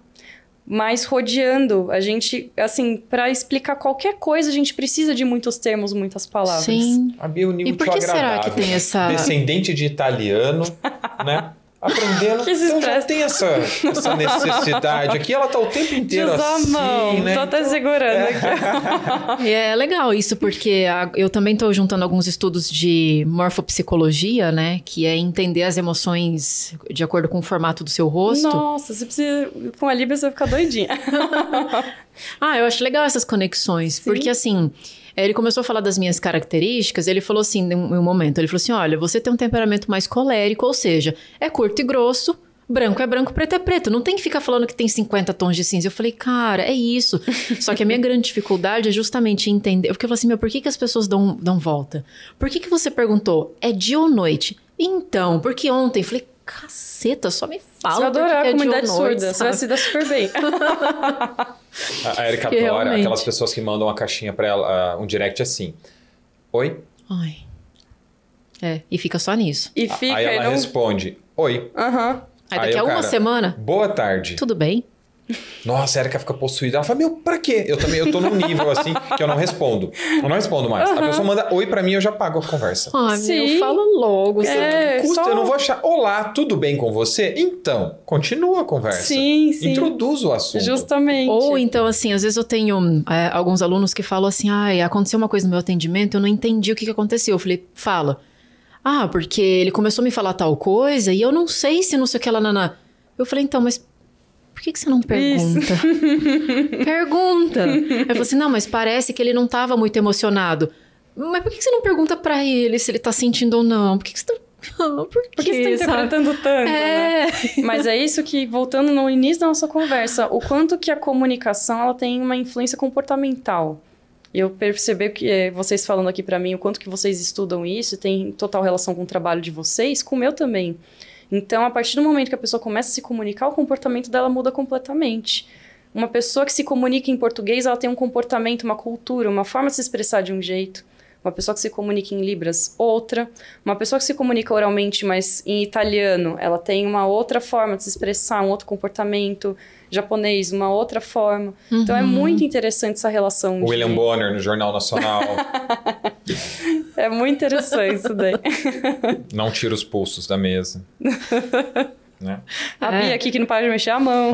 mais rodeando. A gente, assim, para explicar qualquer coisa, a gente precisa de muitos termos, muitas palavras. Sim. A Bia uniu E por que será agradável. que tem essa- Descendente de italiano, né? Aprendendo. Que então já tem essa, essa necessidade aqui. Ela tá o tempo inteiro usar assim, mão. né? Tô até segurando aqui. E é legal isso, porque a- eu também estou juntando alguns estudos de morfopsicologia, né? Que é entender as emoções de acordo com o formato do seu rosto. Nossa, você precisa. Com a Libra você vai ficar doidinha. Ah, eu acho legal essas conexões, Sim. porque assim, ele começou a falar das minhas características, ele falou assim, em um momento, ele falou assim, olha, você tem um temperamento mais colérico, ou seja, é curto e grosso, branco é branco, preto é preto, não tem que ficar falando que tem 50 tons de cinza. Eu falei, cara, é isso. Só que a minha grande dificuldade é justamente entender, porque eu falei assim, meu, por que, que as pessoas dão, dão volta? Por que, que você perguntou, é dia ou noite? Então, porque ontem, falei, caceta, só me fala. Você adorar a é comunidade ou noite, surda. Você vai sabe? se dar super bem. A, a Erika adora realmente. aquelas pessoas que mandam uma caixinha pra ela, uh, um direct assim. Oi? Ai. É, e fica só nisso. E fica Aí ela não... responde: Oi. Aham. Aí Aí daqui a o uma cara- semana, Boa tarde. tudo bem? Nossa, a Erika fica possuída. Ela fala, meu, pra quê? Eu também, eu tô num nível assim que eu não respondo. Eu não respondo mais. A pessoa manda oi pra mim, eu já pago a conversa. Ai, Sim. meu, fala logo. É, Custa, só- eu não vou achar. Olá, tudo bem com você? Então, continua a conversa. Sim, sim. Introduz o assunto. Justamente. Ou então, assim, às vezes eu tenho é, alguns alunos que falam assim: ai, aconteceu uma coisa no meu atendimento, eu não entendi o que, que aconteceu. Eu falei, fala. Ah, porque ele começou a me falar tal coisa e eu não sei se não sei o que lá, naná. Eu falei, então, mas por que, que você não pergunta? pergunta. Aí eu falei assim: não, mas parece que ele não tava muito emocionado. Mas por que, que você não pergunta pra ele se ele tá sentindo ou não? Por que, que você tá. Por, Por que você tá quê, sabe? interpretando tanto, né? É. Mas é isso que, voltando no início da nossa conversa, o quanto que a comunicação ela tem uma influência comportamental. Eu percebi que eh, vocês falando aqui pra mim, o quanto que vocês estudam isso, tem total relação com o trabalho de vocês, com o meu também. Então, a partir do momento que a pessoa começa a se comunicar, o comportamento dela muda completamente. Uma pessoa que se comunica em português, ela tem um comportamento, uma cultura, uma forma de se expressar de um jeito. Uma pessoa que se comunica em libras, outra. Uma pessoa que se comunica oralmente, mas em italiano, ela tem uma outra forma de se expressar, um outro comportamento. Japonês, uma outra forma. Então é muito interessante essa relação. de- William Bonner no Jornal Nacional. É muito interessante isso daí. não tira os pulsos da mesa. né? A É. Bia aqui que não para de mexer a mão.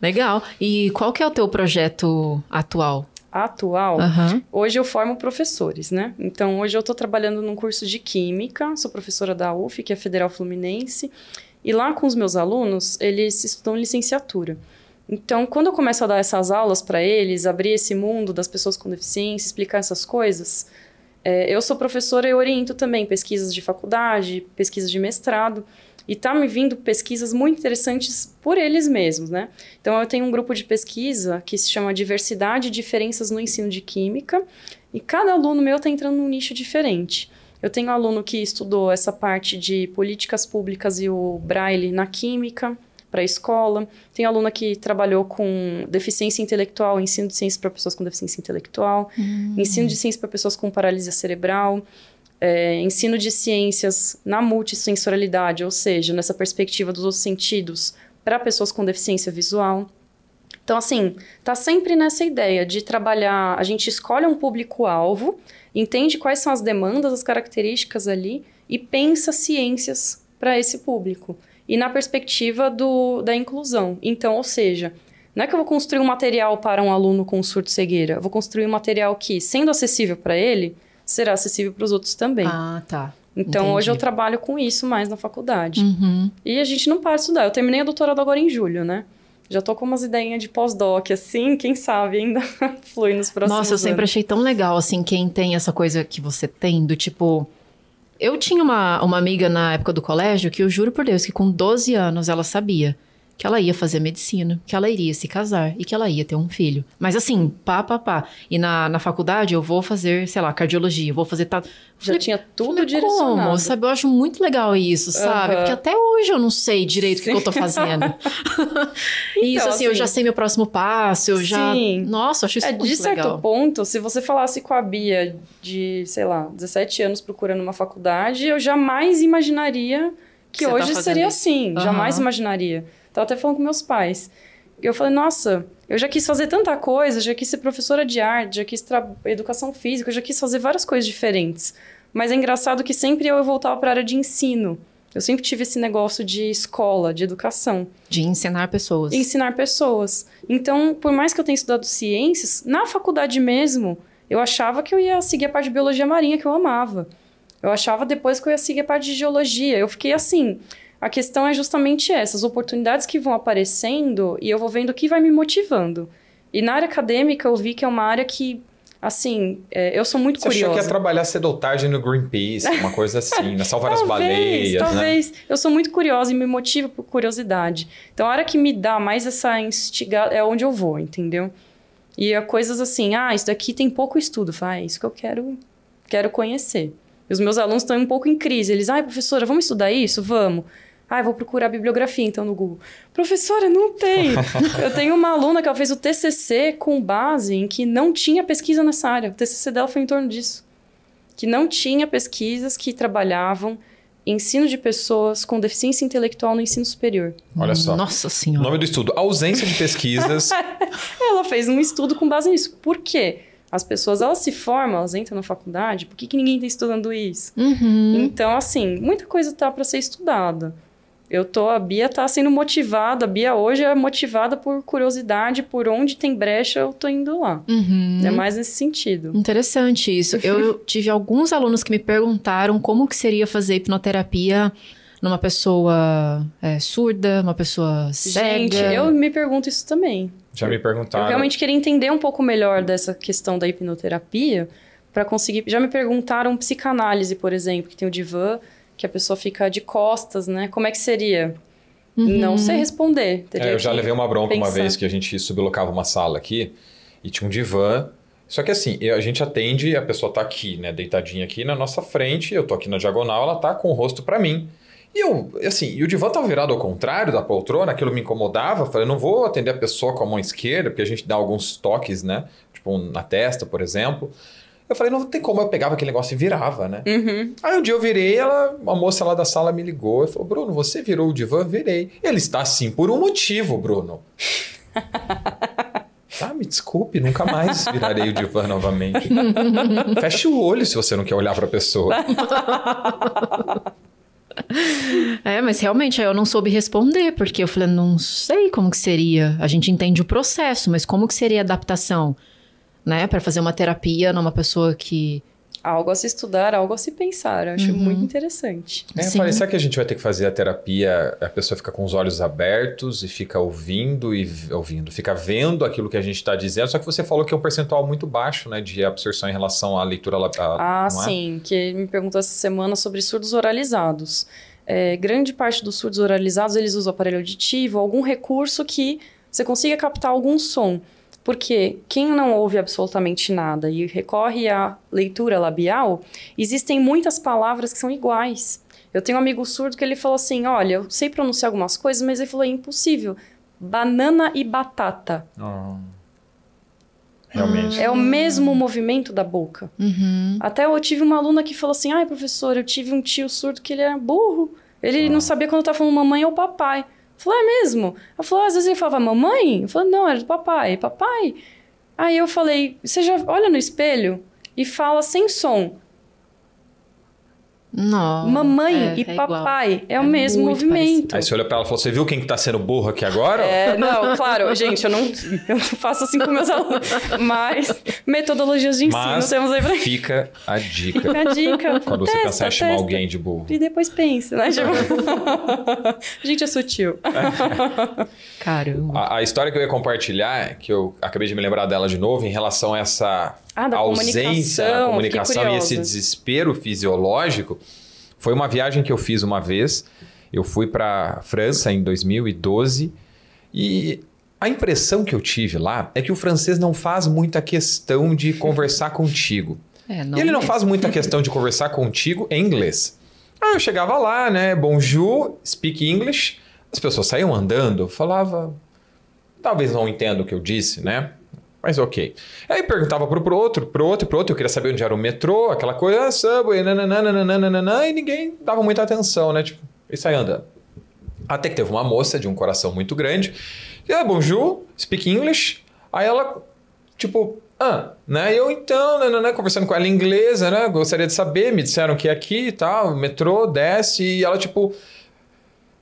Legal. E qual que é o teu projeto atual? Atual. Aham. Hoje eu formo professores, né? Então, hoje eu estou trabalhando num curso de Química, sou professora da UF, que é Federal Fluminense, e lá com os meus alunos, eles estudam licenciatura. Então, quando eu começo a dar essas aulas para eles, abrir esse mundo das pessoas com deficiência, explicar essas coisas, é, eu sou professora e oriento também pesquisas de faculdade, pesquisas de mestrado, e tá me vindo pesquisas muito interessantes por eles mesmos, né? Então, eu tenho um grupo de pesquisa que se chama Diversidade e Diferenças no Ensino de Química, e cada aluno meu está entrando num nicho diferente. Eu tenho um aluno que estudou essa parte de políticas públicas e o braille na química para a escola. Tem aluna que trabalhou com deficiência intelectual, ensino de ciências para pessoas com deficiência intelectual, ensino de ciências para pessoas com paralisia cerebral, é, ensino de ciências na multissensorialidade, ou seja, nessa perspectiva dos outros sentidos para pessoas com deficiência visual. Então, assim, tá sempre nessa ideia de trabalhar. A gente escolhe um público-alvo, entende quais são as demandas, as características ali e pensa ciências para esse público. E na perspectiva do, da inclusão. Então, ou seja, não é que eu vou construir um material para um aluno com surdo-cegueira, eu vou construir um material que, sendo acessível para ele, será acessível para os outros também. Ah, tá. então, entendi. hoje eu trabalho com isso mais na faculdade. Uhum. E a gente não para de estudar. Eu terminei a doutorado agora em julho, né? Já tô com umas ideinhas de pós-doc, assim, quem sabe ainda flui nos próximos Nossa, eu sempre anos. achei tão legal, assim, quem tem essa coisa que você tem, do tipo. Eu tinha uma, uma amiga na época do colégio que eu juro por Deus que com 12 anos ela sabia que ela ia fazer medicina, que ela iria se casar e que ela ia ter um filho. Mas assim, pá, pá, pá. E na, na faculdade eu vou fazer, sei lá, cardiologia, vou fazer. Ta... Já Falei, tinha tudo Falei, direcionado. Como? Sabe, eu acho muito legal isso, sabe? Aham. Porque até hoje eu não sei direito o que, eu tô fazendo. isso, Então, assim, eu assim, já sei meu próximo passo, eu já. Sim. Nossa, eu acho isso É, muito de certo legal. ponto, se você falasse com a Bia de, sei lá, 17 anos procurando uma faculdade, eu jamais imaginaria que Você tá hoje fazendo seria isso. assim. Aham. Jamais imaginaria. Tava até falando com meus pais. Eu falei, nossa, eu já quis fazer tanta coisa, já quis ser professora de arte, já quis educação física, já quis fazer várias coisas diferentes. Mas é engraçado que sempre eu voltava para a área de ensino. Eu sempre tive esse negócio de escola, de educação. De ensinar pessoas. Ensinar pessoas. Então, por mais que eu tenha estudado ciências, na faculdade mesmo, eu achava que eu ia seguir a parte de biologia marinha, que eu amava. Eu achava depois que eu ia seguir a parte de geologia. Eu fiquei assim. A questão é justamente essa: as oportunidades que vão aparecendo e eu vou vendo o que vai me motivando. E na área acadêmica, eu vi que é uma área que, assim, é, eu sou muito Você achou curiosa. que ia trabalhar cedo ou tarde no Greenpeace, uma coisa assim, né? Salvar as Talvez, baleias, né? talvez. Eu sou muito curiosa e me motivo por curiosidade. Então, a hora que me dá mais essa instigada é onde eu vou, entendeu? E é coisas assim, ah, isso daqui tem pouco estudo. Faz, é isso que eu quero, quero conhecer. E os meus alunos estão um pouco em crise. Eles, ai, professora, vamos estudar isso? Vamos. Ah, vou procurar bibliografia então no Google. Professora, não tem. eu tenho uma aluna que ela fez o TCC com base em que não tinha pesquisa nessa área. O TCC dela foi em torno disso. Que não tinha pesquisas que trabalhavam ensino de pessoas com deficiência intelectual no ensino superior. Olha só. Nossa O senhora. nome do estudo: Ausência de pesquisas. Ela fez um estudo com base nisso. Por quê? As pessoas, elas se formam, elas entram na faculdade, por que, que ninguém está estudando isso? Uhum. Então, assim, muita coisa tá para ser estudada. Eu tô, a Bia tá sendo motivada, a Bia hoje é motivada por curiosidade, por onde tem brecha, eu tô indo lá. Uhum. É mais nesse sentido. Interessante isso. Eu tive alguns alunos que me perguntaram como que seria fazer hipnoterapia numa pessoa é, surda, uma pessoa cega. Gente, eu me pergunto isso também. Já me perguntaram. Eu realmente queria entender um pouco melhor dessa questão da hipnoterapia para conseguir. Já me perguntaram psicanálise, por exemplo, que tem o divã, que a pessoa fica de costas, né? Como é que seria? Não sei responder. Teria É, eu já levei uma bronca uma pensar. vez que a gente sublocava uma sala aqui e tinha um divã. Só que assim, a gente atende, a pessoa tá aqui, né, deitadinha aqui na nossa frente, eu tô aqui na diagonal, ela tá com o rosto para mim. E eu, assim, e o divã tava virado ao contrário da poltrona, aquilo me incomodava. Eu falei, não vou atender a pessoa com a mão esquerda, porque a gente dá alguns toques, né? Tipo na testa, por exemplo. Eu falei, não tem como, eu pegava aquele negócio e virava, né? Uhum. Aí um dia eu virei, ela, uma moça lá da sala me ligou e falou: Bruno, você virou o divã? Virei. Ele está assim por um motivo, Bruno. Tá, me desculpe, nunca mais virarei o divã novamente. Feche o olho se você não quer olhar pra pessoa. É, mas realmente aí eu não soube responder, porque eu falei, não sei como que seria. A gente entende o processo, mas como que seria a adaptação, né? Para fazer uma terapia numa pessoa que. Algo a se estudar, algo a se pensar. Eu acho Uhum. muito interessante. É, Sim. falei, será que a gente vai ter que fazer a terapia, a pessoa fica com os olhos abertos e fica ouvindo e ouvindo, fica vendo aquilo que a gente está dizendo, só que você falou que é um percentual muito baixo, né, de absorção em relação à leitura lab- à- Ah, não é? sim, que me perguntou essa semana sobre surdos oralizados. É, grande parte dos surdos oralizados, eles usam aparelho auditivo, algum recurso que você consiga captar algum som. Porque quem não ouve absolutamente nada e recorre à leitura labial, existem muitas palavras que são iguais. Eu tenho um amigo surdo que ele falou assim: olha, eu sei pronunciar algumas coisas, mas ele falou: é impossível. Banana e batata. Ah. Realmente. É o mesmo movimento da boca. Uhum. Até eu tive uma aluna que falou assim: ai, professor, eu tive um tio surdo que ele era burro. Ele Ah. não sabia quando eu tava falando mamãe ou papai. Falei, é mesmo? Ela falou, às vezes ele falava mamãe? Eu falei, não, era do papai. Papai? Aí eu falei, você já olha no espelho e fala sem som. Não. mamãe é, e é igual. papai. É, o É mesmo muito movimento. Aí você olha pra ela e falou: Você viu quem que tá sendo burro aqui agora? É, não, claro, gente, eu não, eu não faço assim com meus alunos. Mas metodologias de ensino Mas temos aí pra fica a dica. Fica a dica. Quando você Testa, pensar em chamar testa. alguém de burro. E depois pensa, né? Tipo... a gente é sutil. Caramba. A, a história que eu ia compartilhar, que eu acabei de me lembrar dela de novo, em relação a essa Ah, da ausência comunicação, na fiquei comunicação e esse desespero fisiológico, foi uma viagem que eu fiz uma vez. Eu fui para França em 2012 e a impressão que eu tive lá é que o francês não faz muita questão de conversar contigo. É, e ele não mesmo. faz muita questão de conversar contigo em inglês. Aí eu chegava lá, né? Bonjour, speak English. As pessoas saíam andando, falava. Talvez não entenda o que eu disse, né? Mas ok. Aí perguntava pro, pro outro, pro outro, pro outro. Eu queria saber onde era o metrô, aquela coisa, ah, subway, nananana, e ninguém dava muita atenção, né? Tipo, e saía andando. Até que teve uma moça de um coração muito grande. E, ah, bonjour, speak English. Aí ela, tipo, ah, né? Eu então, conversando com ela em inglês, né? Gostaria de saber, me disseram que é aqui e tal, metrô, desce. E ela, tipo.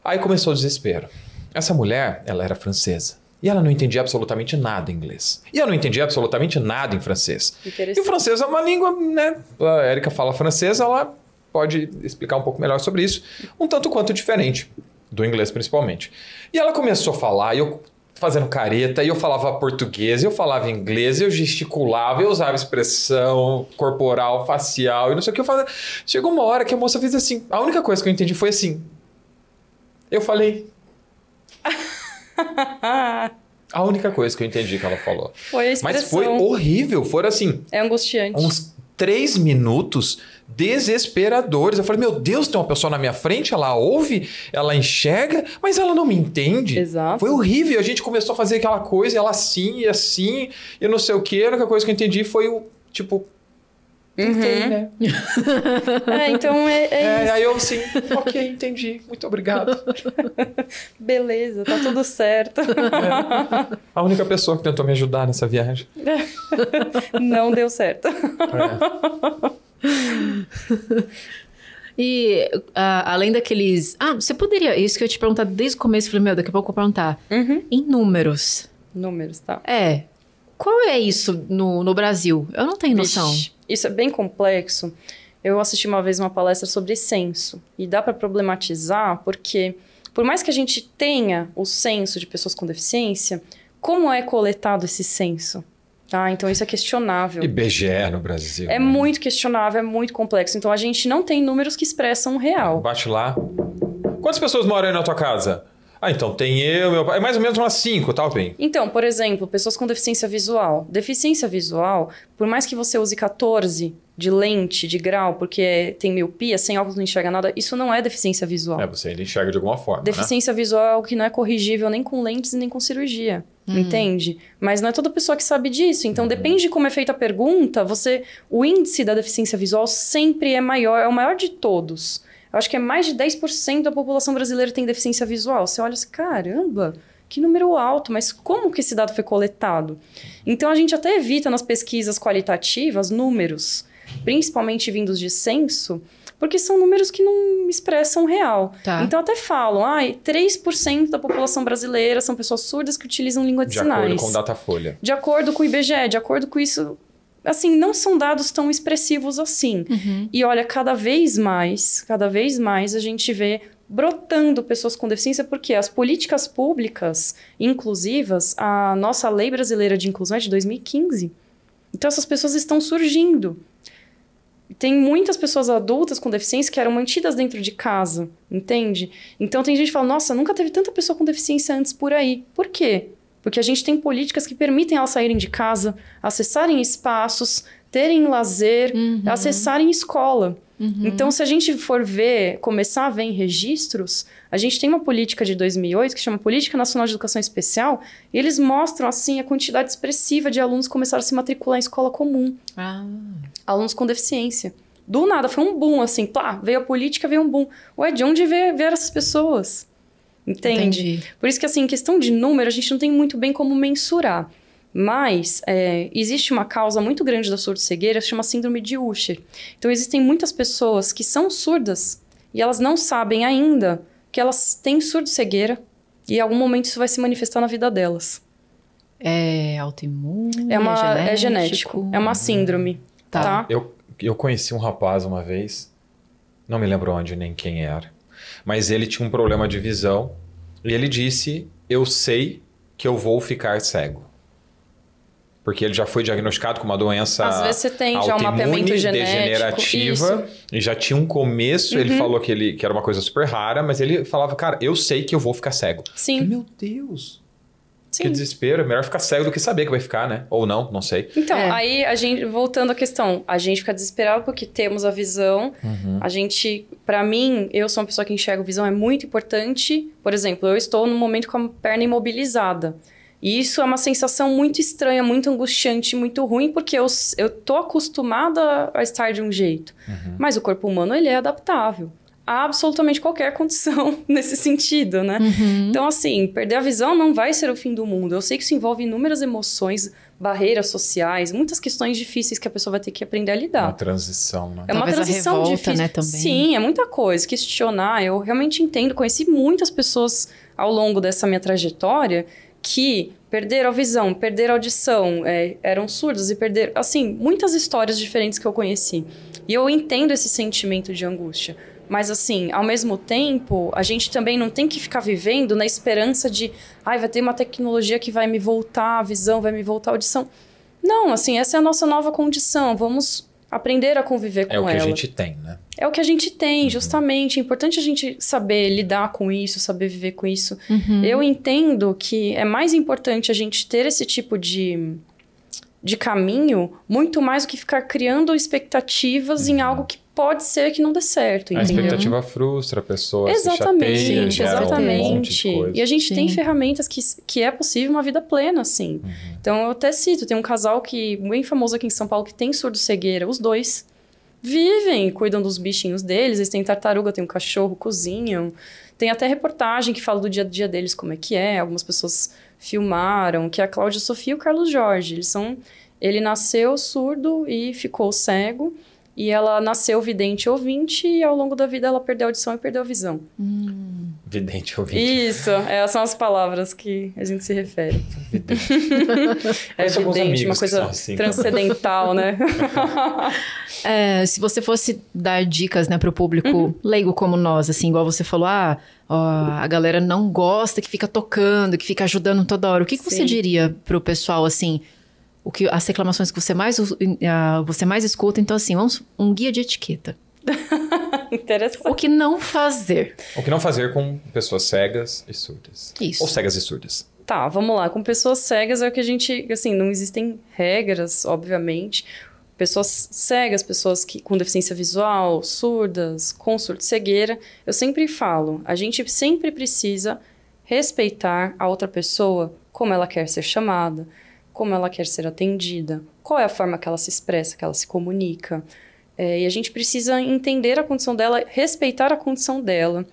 Aí começou o desespero. Essa mulher, ela era francesa. E ela não entendia absolutamente nada em inglês. E eu não entendia absolutamente nada em francês. E o francês é uma língua, né? A Erika fala francês, ela pode explicar um pouco melhor sobre isso. Um tanto quanto diferente, do inglês principalmente. E ela começou a falar, e eu fazendo careta, e eu falava português, eu falava inglês, eu gesticulava, eu usava expressão corporal, facial, e não sei o que eu fazia. Chegou uma hora que a moça fez assim. A única coisa que eu entendi foi assim. Eu falei. A única coisa que eu entendi que ela falou. foi a expressão. Mas foi horrível. Foram assim, É angustiante. uns três minutos desesperadores. Eu falei, meu Deus, tem uma pessoa na minha frente, ela ouve, ela enxerga, mas ela não me entende. Exato. Foi horrível. A gente começou a fazer aquela coisa, ela assim e assim, e não sei o que. A única coisa que eu entendi foi o, tipo, tentei, Uhum. né? É, então é, é É, isso. aí eu assim, ok, entendi, muito obrigado. Beleza, tá tudo certo. A única pessoa que tentou me ajudar nessa viagem. Não deu certo. É. E ah, além daqueles. Ah, você poderia. Isso que eu ia te perguntar desde o começo, eu falei, meu, daqui a pouco eu vou perguntar. Uhum. Em números. Números, tá? É. Qual é isso no, no Brasil? Eu não tenho noção. Isso é bem complexo. Eu assisti uma vez uma palestra sobre censo e dá para problematizar porque, por mais que a gente tenha o censo de pessoas com deficiência, como é coletado esse censo? Tá? Então isso é questionável. IBGE no Brasil. É né? muito questionável, é muito complexo. Então a gente não tem números que expressam o real. Bate lá. Quantas pessoas moram aí na tua casa? Ah, então tem eu, meu pai. É mais ou menos umas cinco, tá, Pim? Então, por exemplo, pessoas com deficiência visual. Deficiência visual, por mais que você use 14 de lente, de grau, porque tem miopia, sem óculos não enxerga nada, isso não é deficiência visual. É, você ainda enxerga de alguma forma, né? Deficiência visual é algo que não é corrigível nem com lentes e nem com cirurgia. Entende? Mas não é toda pessoa que sabe disso. Então, depende de como é feita a pergunta, você. O índice da deficiência visual sempre é maior, é o maior de todos. Eu acho que é mais de 10% da população brasileira tem deficiência visual. Você olha assim, caramba, que número alto, mas como que esse dado foi coletado? Então a gente até evita nas pesquisas qualitativas números, principalmente vindos de censo, porque são números que não expressam o real. Tá. Então até falam, ai, 3% da população brasileira são pessoas surdas que utilizam língua de, De sinais. acordo com o Datafolha. De acordo com o IBGE, de acordo com isso, assim, não são dados tão expressivos assim. E olha, cada vez mais, cada vez mais a gente vê brotando pessoas com deficiência, porque as políticas públicas inclusivas, a nossa lei brasileira de inclusão é de 2015. Então essas pessoas estão surgindo. Tem muitas pessoas adultas com deficiência que eram mantidas dentro de casa, entende? Então tem gente que fala, nossa, nunca teve tanta pessoa com deficiência antes por aí. Por quê? Porque a gente tem políticas que permitem elas saírem de casa, acessarem espaços, terem lazer, acessarem escola. Então, se a gente for ver, começar a ver em registros, a gente tem uma política de 2008 que chama Política Nacional de Educação Especial, e eles mostram, assim, a quantidade expressiva de alunos que começaram a se matricular em escola comum Ah. alunos com deficiência. Do nada, foi um boom, assim, pá, veio a política, veio um boom. Ué, de onde vieram essas pessoas? Entende? Entendi. Por isso que, assim, em questão de número, a gente não tem muito bem como mensurar. Mas é, existe uma causa muito grande da surdo-cegueira, que se chama síndrome de Usher. Então, existem muitas pessoas que são surdas e elas não sabem ainda que elas têm surdo-cegueira e em algum momento isso vai se manifestar na vida delas. É autoimune? É, uma, genético? é genético, é uma síndrome, Tá. tá? Eu, eu conheci um rapaz uma vez, não me lembro onde nem quem era, mas ele tinha um problema de visão e ele disse: Eu sei que eu vou ficar cego. Porque ele já foi diagnosticado com uma doença Às vezes você tem já um mapeamento genético. degenerativa Isso. Uhum. e já tinha um começo. Ele falou que, ele, que era uma coisa super rara, mas ele falava: Cara, eu sei que eu vou ficar cego. Sim, Meu Deus, que sim. desespero. É melhor ficar cego do que saber que vai ficar, né? Ou não, não sei. Então, É. aí a gente, voltando à questão, a gente fica desesperado porque temos a visão. Uhum. A gente, pra mim, eu sou uma pessoa que enxerga visão, é muito importante. Por exemplo, eu estou num momento com a perna imobilizada. E isso é uma sensação muito estranha, muito angustiante, muito ruim, porque eu, eu tô acostumada a estar de um jeito. Uhum. Mas o corpo humano, ele é adaptável. A absolutamente qualquer condição nesse sentido, né? Então, assim, perder a visão não vai ser o fim do mundo. Eu sei que isso envolve inúmeras emoções, barreiras sociais, muitas questões difíceis que a pessoa vai ter que aprender a lidar. Uma transição, né? É uma Talvez a transição revolta, difícil. né, também. Sim, é muita coisa. Questionar, eu realmente entendo. Conheci muitas pessoas ao longo dessa minha trajetória que perderam a visão, perderam a audição, é, eram surdas e perderam. Assim, muitas histórias diferentes que eu conheci. E eu entendo esse sentimento de angústia. Mas, assim, ao mesmo tempo, a gente também não tem que ficar vivendo na esperança de, ai, vai ter uma tecnologia que vai me voltar a visão, vai me voltar a audição. Não, assim, essa é a nossa nova condição. Vamos aprender a conviver com É o que ela. a gente tem, né? É o que a gente tem, justamente. É importante a gente saber lidar com isso, saber viver com isso. Eu entendo que é mais importante a gente ter esse tipo de, de caminho muito mais do que ficar criando expectativas em algo que pode ser que não dê certo, Uhum. A entendeu? expectativa frustra a pessoa, Exatamente, se chateia, gera exatamente. um monte de coisa. E a gente tem Sim. ferramentas que, que é possível uma vida plena, assim. Uhum. Então, eu até cito, tem um casal que bem famoso aqui em São Paulo que tem surdo-cegueira, os dois vivem, cuidam dos bichinhos deles, eles têm tartaruga, tem um cachorro, cozinham. Tem até reportagem que fala do dia a dia deles, como é que é. Algumas pessoas filmaram, que é a Cláudia Sofia e o Carlos Jorge. Eles são... Ele nasceu surdo e ficou cego. E ela nasceu vidente ouvinte e ao longo da vida ela perdeu a audição e perdeu a visão. Vidente ouvinte. Isso, essas são as palavras que a gente se refere. é alguns evidente, amigos uma coisa assim. transcendental, né? É, se você fosse dar dicas, né, pro público leigo como nós, assim, igual você falou, ah, ó, a galera não gosta que fica tocando, que fica ajudando toda hora. O que, que você diria pro pessoal, assim, o que as reclamações que você mais ah, você mais escuta? Então, assim, vamos um guia de etiqueta. Interessante. O que não fazer? O que não fazer com pessoas cegas e surdas. Isso. Ou cegas e surdas. Tá, vamos lá. Com pessoas cegas é o que a gente. Assim, não existem regras, obviamente. Pessoas cegas, pessoas que, com deficiência visual, surdas, com surdo-cegueira. Eu sempre falo, a gente sempre precisa respeitar a outra pessoa, como ela quer ser chamada, como ela quer ser atendida, qual é a forma que ela se expressa, que ela se comunica. É, e a gente precisa entender a condição dela, respeitar a condição dela.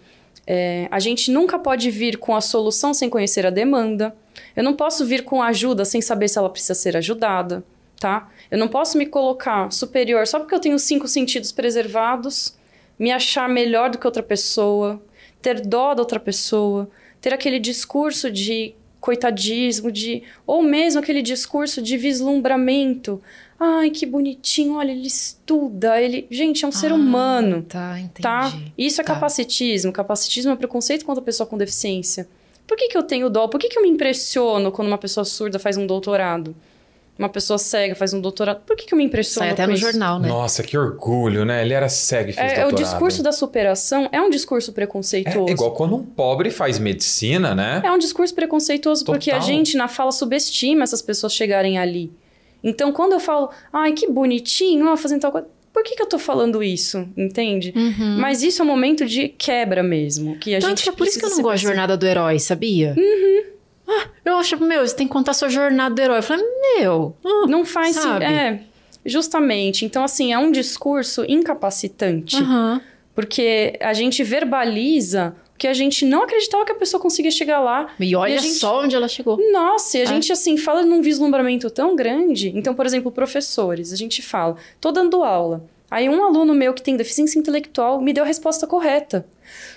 É, a gente nunca pode vir com a solução sem conhecer a demanda. Eu não posso vir com ajuda sem saber se ela precisa ser ajudada, tá? Eu não posso me colocar superior só porque eu tenho cinco sentidos preservados, me achar melhor do que outra pessoa, ter dó da outra pessoa, ter aquele discurso de coitadismo, de ou mesmo aquele discurso de vislumbramento. Ai, que bonitinho, olha, ele estuda, ele, gente, é um ser Ah, humano Tá, entendi. tá? Isso é Tá. capacitismo. Capacitismo é preconceito contra a pessoa com deficiência. Por que, que eu tenho dó? Por que, que eu me impressiono quando uma pessoa surda faz um doutorado? Uma pessoa cega faz um doutorado? Por que, que eu me impressiono Sai até com no isso? jornal, né? Nossa, que orgulho, né? Ele era cego e fez É, é o doutorado. discurso da superação é um discurso preconceituoso. É igual quando um pobre faz medicina, né? É um discurso preconceituoso porque a Total. gente na fala subestima essas pessoas chegarem ali. Então, quando eu falo, ai, que bonitinho, ó, fazendo tal coisa, por que, que eu tô falando isso? Entende? Uhum. Mas isso é um momento de quebra mesmo. Que a Tanto gente é por isso que eu não gosto de jornada do herói, sabia? Uhum. Ah, eu acho, meu, você tem que contar sua jornada do herói. Eu falei, meu, ah, Não faz Sabe? sentido. É, justamente. Então, assim, é um discurso incapacitante. aham. Porque a gente verbaliza que a gente não acreditava que a pessoa conseguia chegar lá. E olha a gente- só onde ela chegou. Nossa, e a É. gente, assim, fala num vislumbramento tão grande. Então, por exemplo, professores, a gente fala, tô dando aula. Aí um aluno meu que tem deficiência intelectual me deu a resposta correta.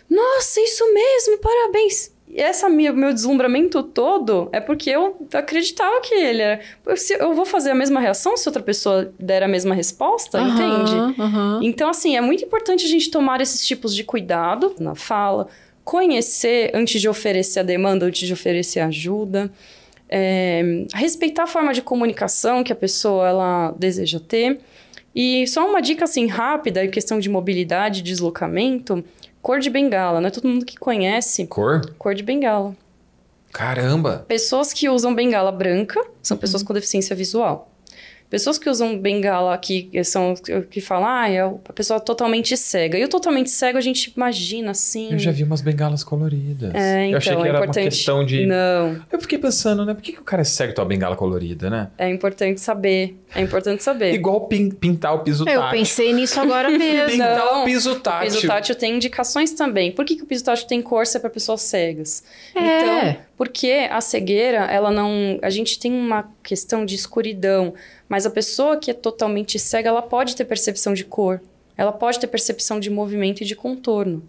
Nossa, isso mesmo, parabéns. E minha, meu deslumbramento todo é porque eu acreditava que ele era. Se Eu vou fazer a mesma reação se outra pessoa der a mesma resposta, entende? Aham, aham. Então, assim, é muito importante a gente tomar esses tipos de cuidado na fala, conhecer antes de oferecer a demanda, antes de oferecer ajuda, é, respeitar a forma de comunicação que a pessoa ela deseja ter. E só uma dica assim rápida, em questão de mobilidade, deslocamento, cor de bengala, não é todo mundo que conhece Cor? cor de bengala. Caramba! Pessoas que usam bengala branca são pessoas com deficiência visual. Pessoas que usam bengala que são que falam, ah, é a pessoa totalmente cega. E o totalmente cego a gente imagina assim. Eu já vi umas bengalas coloridas. É, eu achei então, que é era importante. uma questão de. Não, Eu fiquei pensando, né? Por que, que o cara é cego e tem uma bengala colorida, né? é importante saber. É importante saber. Igual pin- pintar o piso Eu tátil. pensei nisso agora mesmo. Pintar Não, o piso O tátil. piso tátil tem indicações também. Por que, que o piso tátil tem cor se é para pessoas cegas? É. Então, porque a cegueira, ela não. A gente tem uma questão de escuridão, mas a pessoa que é totalmente cega, ela pode ter percepção de cor. Ela pode ter percepção de movimento e de contorno,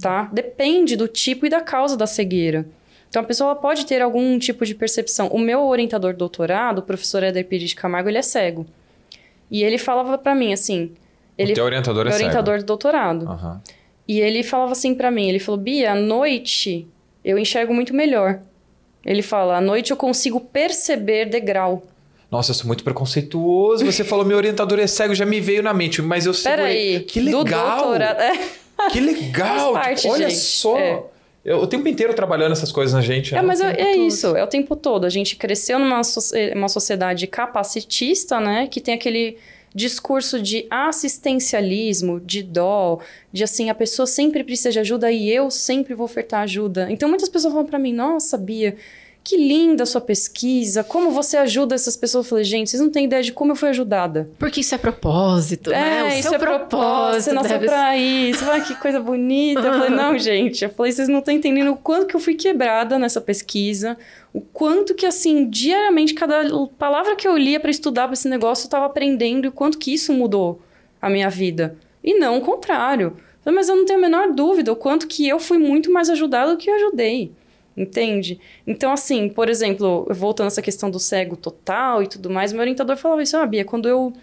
tá? Depende do tipo e da causa da cegueira. Então, a pessoa pode ter algum tipo de percepção. O meu orientador de doutorado, o professor Éder Pires de Camargo, ele é cego. E ele falava para mim assim... Ele O teu orientador é cego. orientador de doutorado. Aham. E ele falava assim pra mim, ele falou, Bia, à noite eu enxergo muito melhor. Ele fala, à noite eu consigo perceber degrau. Nossa, eu sou muito preconceituoso. Você falou meu orientador é cego, já me veio na mente, mas eu segurei. Peraí, Que do legal! doutorado... É, Que legal! Parte, Olha gente. só! É. Eu, o tempo inteiro trabalhando essas coisas na gente. É, né? mas é, tempo é todo. isso, é o tempo todo. A gente cresceu numa uma sociedade capacitista, né? Que tem aquele discurso de assistencialismo, de dó, de assim, a pessoa sempre precisa de ajuda e eu sempre vou ofertar ajuda. Então muitas pessoas falam pra mim, nossa, Bia, que linda a sua pesquisa, como você ajuda essas pessoas. Eu falei, gente, vocês não têm ideia de como eu fui ajudada. Porque isso é propósito, né? O É, isso seu é propósito, você nasceu deve pra isso. Vai, que coisa bonita. Eu falei, não, gente. Eu falei, vocês não estão entendendo o quanto que eu fui quebrada nessa pesquisa. O quanto que, assim, diariamente, cada palavra que eu lia pra estudar pra esse negócio, eu tava aprendendo. E o quanto que isso mudou a minha vida. E não o contrário. Mas eu não tenho a menor dúvida o quanto que eu fui muito mais ajudada do que eu ajudei. Entende? Então, assim, por exemplo, voltando a essa questão do cego total e tudo mais, meu orientador falava isso, ah, Bia, quando eu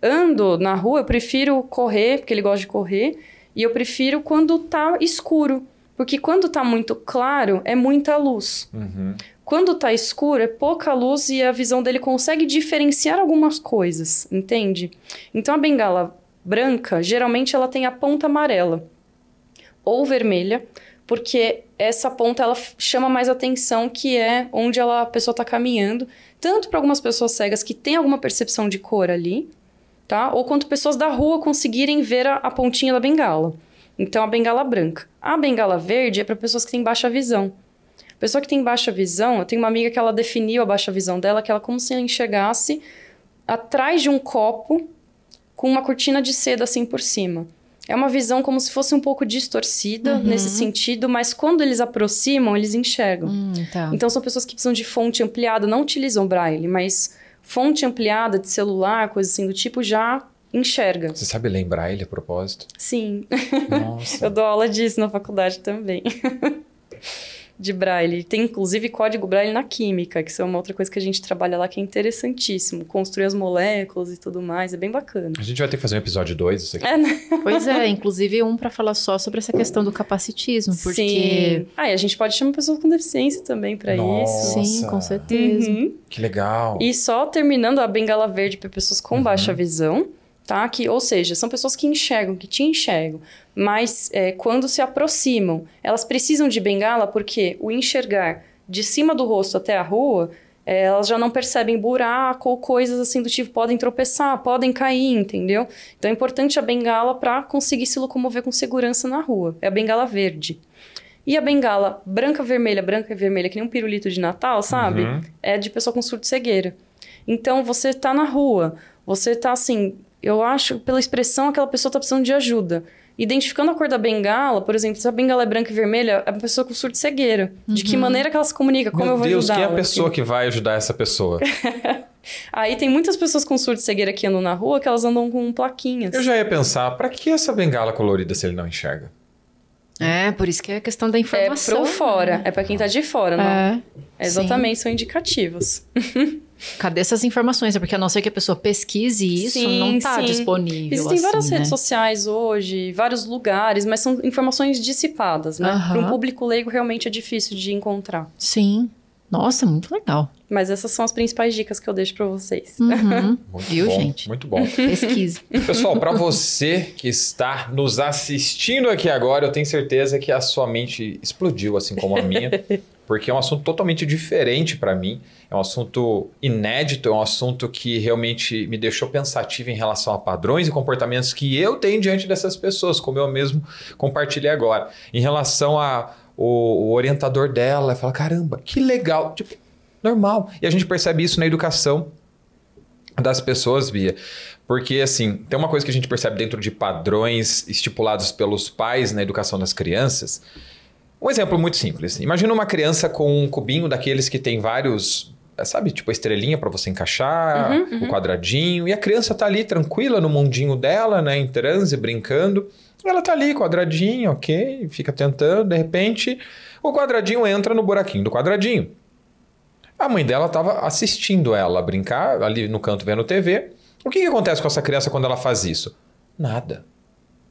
ando na rua, eu prefiro correr, porque ele gosta de correr, e eu prefiro quando tá escuro. Porque quando tá muito claro, é muita luz. Uhum. Quando tá escuro, é pouca luz e a visão dele consegue diferenciar algumas coisas, entende? Então a bengala branca, geralmente ela tem a ponta amarela ou vermelha, porque essa ponta ela chama mais atenção, que é onde ela, a pessoa está caminhando, tanto para algumas pessoas cegas que têm alguma percepção de cor ali, tá? Ou quanto pessoas da rua conseguirem ver a, a pontinha da bengala. Então a bengala branca. A bengala verde é para pessoas que têm baixa visão. Pessoa que tem baixa visão, eu tenho uma amiga que ela definiu a baixa visão dela, que ela como se ela enxergasse atrás de um copo com uma cortina de seda assim por cima. É uma visão como se fosse um pouco distorcida Uhum. nesse sentido, mas quando eles aproximam, eles enxergam. Hum, tá. Então são pessoas que precisam de fonte ampliada, não utilizam braille, mas fonte ampliada de celular, coisa assim do tipo, já enxerga. Você sabe lembrar ele a propósito? Sim, Nossa. eu dou aula disso na faculdade também. de braille. Tem inclusive código braille na química, que isso é uma outra coisa que a gente trabalha lá que é interessantíssimo. Construir as moléculas e tudo mais, é bem bacana. A gente vai ter que fazer um episódio 2 isso aqui. É, né? Pois é, inclusive um pra falar só sobre essa questão do capacitismo, porque Sim. Ah, e a gente pode chamar pessoas com deficiência também pra Nossa. isso. sim, com certeza. Uhum. Que legal. E só terminando a bengala verde para pessoas com Uhum. baixa visão, tá? Que, ou seja, são pessoas que enxergam, que te enxergam, mas é, quando se aproximam, elas precisam de bengala porque o enxergar de cima do rosto até a rua, é, elas já não percebem buraco ou coisas assim do tipo, podem tropeçar, podem cair, entendeu? Então é importante a bengala para conseguir se locomover com segurança na rua. É a bengala verde. E a bengala branca, vermelha, branca e vermelha, que nem um pirulito de Natal, sabe? Uhum. é de pessoa com surto de cegueira. Então, você tá na rua, você tá assim, eu acho, pela expressão, aquela pessoa tá precisando de ajuda. Identificando a cor da bengala, por exemplo, se a bengala é branca e vermelha, é uma pessoa com surto de cegueira. De que maneira que ela se comunica? Como Meu eu vou Deus, ajudar quem é a pessoa que vai ajudar essa pessoa? Aí tem muitas pessoas com surto de cegueira que andam na rua que elas andam com plaquinhas. Eu já ia pensar, pra que essa bengala colorida se ele não enxerga? É, por isso que é a questão da É informação. pro fora, é pra quem tá de fora, não. É. Exatamente, são indicativos. Cadê essas informações? É porque a não ser que a pessoa pesquise isso, Sim, não tá sim. disponível. Existem assim, várias né? redes sociais hoje, vários lugares, mas são informações dissipadas, né? Para um público leigo realmente é difícil de encontrar. Sim. Nossa, muito legal. Mas essas são as principais dicas que eu deixo para vocês. Uhum. Muito Viu, bom, gente? Muito bom. Pesquise. Pessoal, para você que está nos assistindo aqui agora, eu tenho certeza que a sua mente explodiu, assim como a minha, porque é um assunto totalmente diferente para mim. É um assunto inédito, é um assunto que realmente me deixou pensativo em relação a padrões e comportamentos que eu tenho diante dessas pessoas, como eu mesmo compartilhei agora. Em relação a o, o orientador dela, fala: caramba, que legal. Tipo, normal. E a gente percebe isso na educação das pessoas, Bia. Porque, assim, tem uma coisa que a gente percebe dentro de padrões estipulados pelos pais na educação das crianças. Um exemplo muito simples. Imagina uma criança com um cubinho daqueles que tem vários, sabe, tipo a estrelinha para você encaixar, Uhum, o quadradinho, e a criança tá ali tranquila no mundinho dela, né, em transe, brincando. Ela tá ali, quadradinho, ok, fica tentando, de repente, o quadradinho entra no buraquinho do quadradinho. A mãe dela estava assistindo ela brincar ali no canto vendo TV. O que, que acontece com essa criança quando ela faz isso? Nada.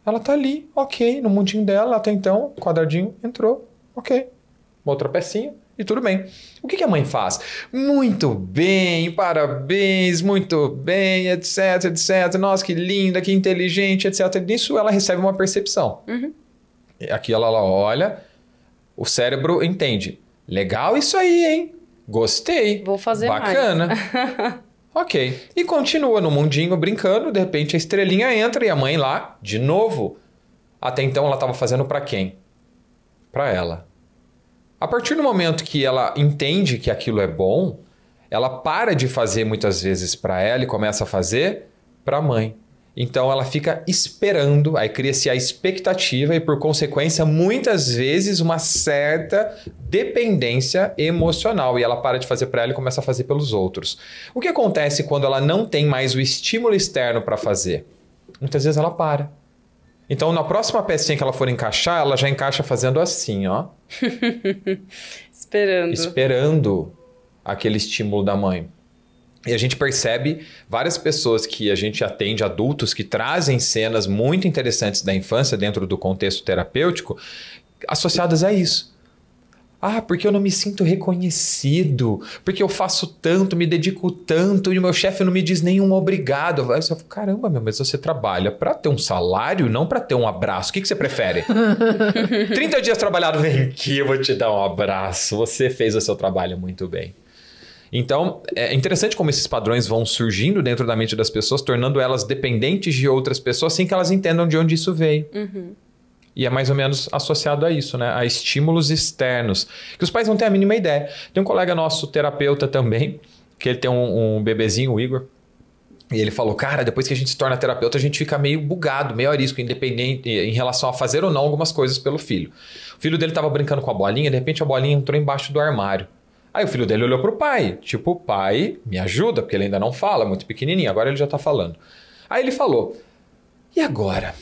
Ela tá ali, ok, no mundinho dela, até então, o quadradinho entrou, ok. Uma outra pecinha e tudo bem. O que, a mãe faz? Muito bem, parabéns, muito bem, etc, etc. Nossa, que linda, que inteligente, etc. Nisso ela recebe uma percepção. Uhum. Aqui ela, ela olha, o cérebro entende. Legal isso aí, hein? Gostei. Vou fazer Bacana. mais. ok. E continua no mundinho brincando, de repente a estrelinha entra e a mãe lá, de novo. Até então ela estava fazendo para quem? Para ela. A partir do momento que ela entende que aquilo é bom, ela para de fazer muitas vezes para ela e começa a fazer para a mãe. Então ela fica esperando, aí cria-se a expectativa e, por consequência, muitas vezes uma certa dependência emocional. E ela para de fazer para ela e começa a fazer pelos outros. O que acontece quando ela não tem mais o estímulo externo para fazer? Muitas vezes ela para. Então, na próxima pecinha que ela for encaixar, ela já encaixa fazendo assim, ó. Esperando. Esperando aquele estímulo da mãe. E a gente percebe várias pessoas que a gente atende, adultos, que trazem cenas muito interessantes da infância dentro do contexto terapêutico, associadas a isso. Ah, porque eu não me sinto reconhecido, porque eu faço tanto, me dedico tanto e o meu chefe não me diz nenhum obrigado. Aí você fala, caramba, meu, mas você trabalha para ter um salário, não para ter um abraço. O que, que você prefere? 30 dias trabalhado, vem aqui, eu vou te dar um abraço. Você fez o seu trabalho muito bem. Então, é interessante como esses padrões vão surgindo dentro da mente das pessoas, tornando elas dependentes de outras pessoas sem que elas entendam de onde isso veio. Uhum. E é mais ou menos associado a isso, né? A estímulos externos, que os pais não têm a mínima ideia. Tem um colega nosso, terapeuta também, que ele tem um, um bebezinho, o Igor, e ele falou, cara, depois que a gente se torna terapeuta, a gente fica meio bugado, meio arisco, independente em relação a fazer ou não algumas coisas pelo filho. O filho dele estava brincando com a bolinha, de repente a bolinha entrou embaixo do armário. Aí o filho dele olhou pro pai, tipo, pai, me ajuda, porque ele ainda não fala, muito pequenininho, agora ele já tá falando. Aí ele falou: "E agora?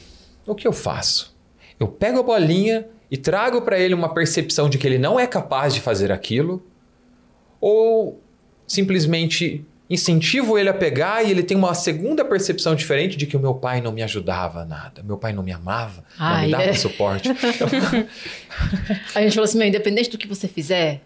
O que eu faço? Eu pego a bolinha e trago para ele uma percepção de que ele não é capaz de fazer aquilo ou simplesmente incentivo ele a pegar e ele tem uma segunda percepção diferente de que o meu pai não me ajudava nada, meu pai não me amava, não me dava é. suporte. A gente falou assim, meu, independente do que você fizer,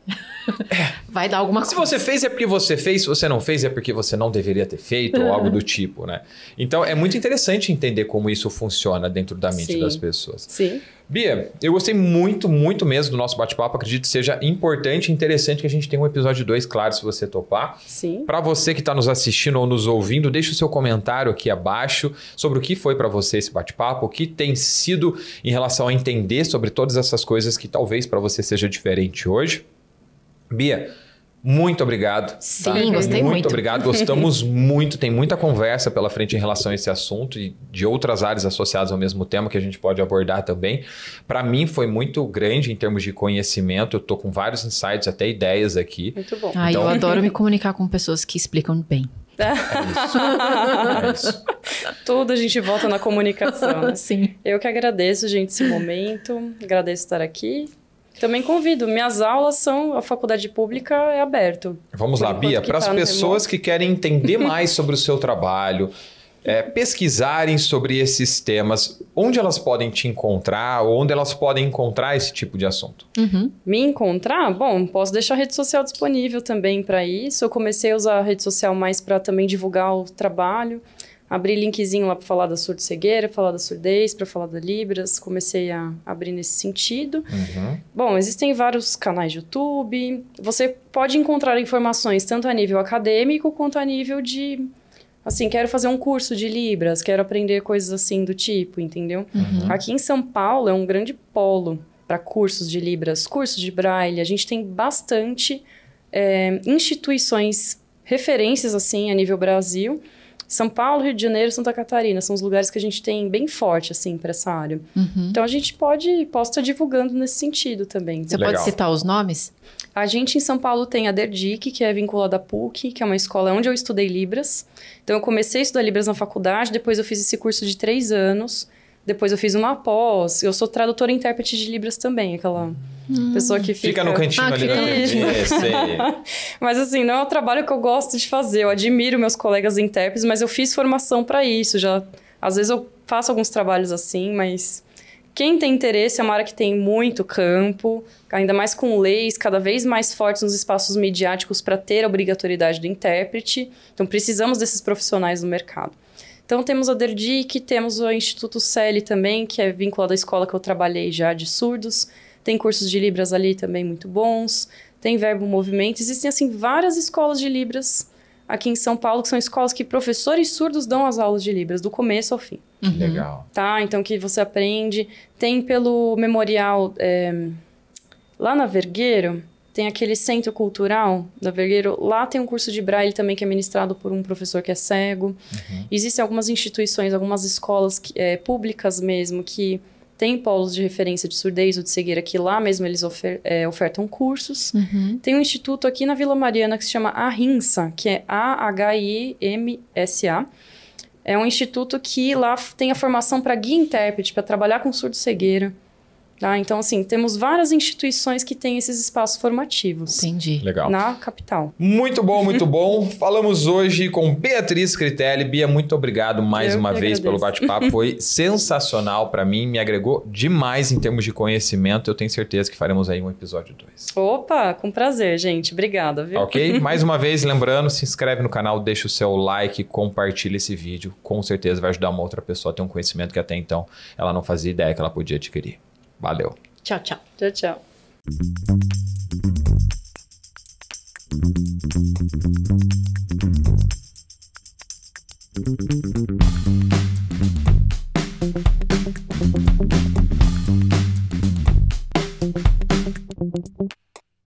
vai dar alguma Se coisa. você fez é porque você fez, se você não fez é porque você não deveria ter feito ou algo do tipo, né? Então é muito interessante entender como isso funciona dentro da mente Sim. das pessoas. Sim. Bia, eu gostei muito, muito mesmo do nosso bate-papo. Acredito que seja importante e interessante que a gente tenha um episódio 2, claro, se você topar. Sim. Para você que está nos assistindo ou nos ouvindo, deixe o seu comentário aqui abaixo sobre o que foi para você esse bate-papo, o que tem sido em relação a entender sobre todas essas coisas que talvez para você seja diferente hoje. Bia, muito obrigado. Sim, gostei muito. obrigado, gostamos muito. Tem muita conversa pela frente em relação a esse assunto e de outras áreas associadas ao mesmo tema que a gente pode abordar também. Para mim foi muito grande em termos de conhecimento. Eu tô com vários insights, até ideias aqui. Muito bom. Ai, Então- eu adoro me comunicar com pessoas que explicam bem. É isso. Tudo a gente volta na comunicação. né? Sim. Eu que agradeço, gente, esse momento. Agradeço estar aqui. Também convido. Minhas aulas são. A faculdade pública é aberto. Vamos Por lá, Bia, para as tá pessoas remoto. que querem entender mais sobre o seu trabalho, é, pesquisarem sobre esses temas, onde elas podem te encontrar, ou onde elas podem encontrar esse tipo de assunto? Uhum. Me encontrar? Bom, posso deixar a rede social disponível também para isso. Eu comecei a usar a rede social mais para também divulgar o trabalho. Abri linkzinho lá para falar da surdo-cegueira, falar da surdez, para falar da Libras. Comecei a abrir nesse sentido. Uhum. Bom, existem vários canais de YouTube. Você pode encontrar informações tanto a nível acadêmico quanto a nível de. Assim, quero fazer um curso de Libras, quero aprender coisas assim do tipo, entendeu? Uhum. Aqui em São Paulo é um grande polo para cursos de Libras, cursos de Braille. A gente tem bastante é, instituições, referências assim a nível Brasil. São Paulo, Rio de Janeiro, Santa Catarina são os lugares que a gente tem bem forte assim para essa área. Uhum. Então a gente pode, posso estar divulgando nesse sentido também. Você Legal. pode citar os nomes? A gente em São Paulo tem a DERDIC, que é vinculada à PUC, que é uma escola onde eu estudei Libras. Então eu comecei a estudar Libras na faculdade, depois eu fiz esse curso de três anos, depois eu fiz uma pós. Eu sou tradutora e intérprete de Libras também, aquela pessoa que fica... Fica no cantinho Ah, ali também. isso. Isso, sei. Mas assim, não é um trabalho que eu gosto de fazer. Eu admiro meus colegas intérpretes, mas eu fiz formação para isso. Já às vezes eu faço alguns trabalhos assim, mas quem tem interesse é uma área que tem muito campo, ainda mais com leis cada vez mais fortes nos espaços midiáticos para ter a obrigatoriedade do intérprete. Então precisamos desses profissionais no mercado. Então temos a DERDIC, temos o Instituto CELI também, que é vinculado à escola que eu trabalhei já de surdos. Tem cursos de Libras ali também muito bons. Tem Verbo Movimento. Existem, assim, várias escolas de Libras aqui em São Paulo, que são escolas que professores surdos dão as aulas de Libras, do começo ao fim. Uhum. Legal. Tá? Então, que você aprende. Tem pelo memorial... É, lá na Vergueiro, tem aquele centro cultural da Vergueiro. Lá tem um curso de braille também que é ministrado por um professor que é cego. Uhum. Existem algumas instituições, algumas escolas que, é, públicas mesmo que têm polos de referência de surdez ou de cegueira que lá mesmo eles ofer é, ofertam cursos. Uhum. Tem um instituto aqui na Vila Mariana que se chama AHIMSA, que é A-H-I-M-S-A. É um instituto que lá tem a formação para guia intérprete, para trabalhar com surdo-cegueira. Tá? Então, assim, temos várias instituições que têm esses espaços formativos. Entendi. Legal. Na capital. Muito bom, muito bom. Falamos hoje com Beatriz Critelli. Bia, muito obrigado mais Eu uma vez agradeço. pelo bate-papo. Foi sensacional para mim, me agregou demais em termos de conhecimento. Eu tenho certeza que faremos aí um episódio 2. Opa, com prazer, gente. Obrigada, viu? Ok? Mais uma vez, lembrando, se inscreve no canal, deixa o seu like, compartilha esse vídeo. Com certeza vai ajudar uma outra pessoa a ter um conhecimento que até então ela não fazia ideia que ela podia adquirir. Valeu. Tchau, tchau. Tchau, tchau.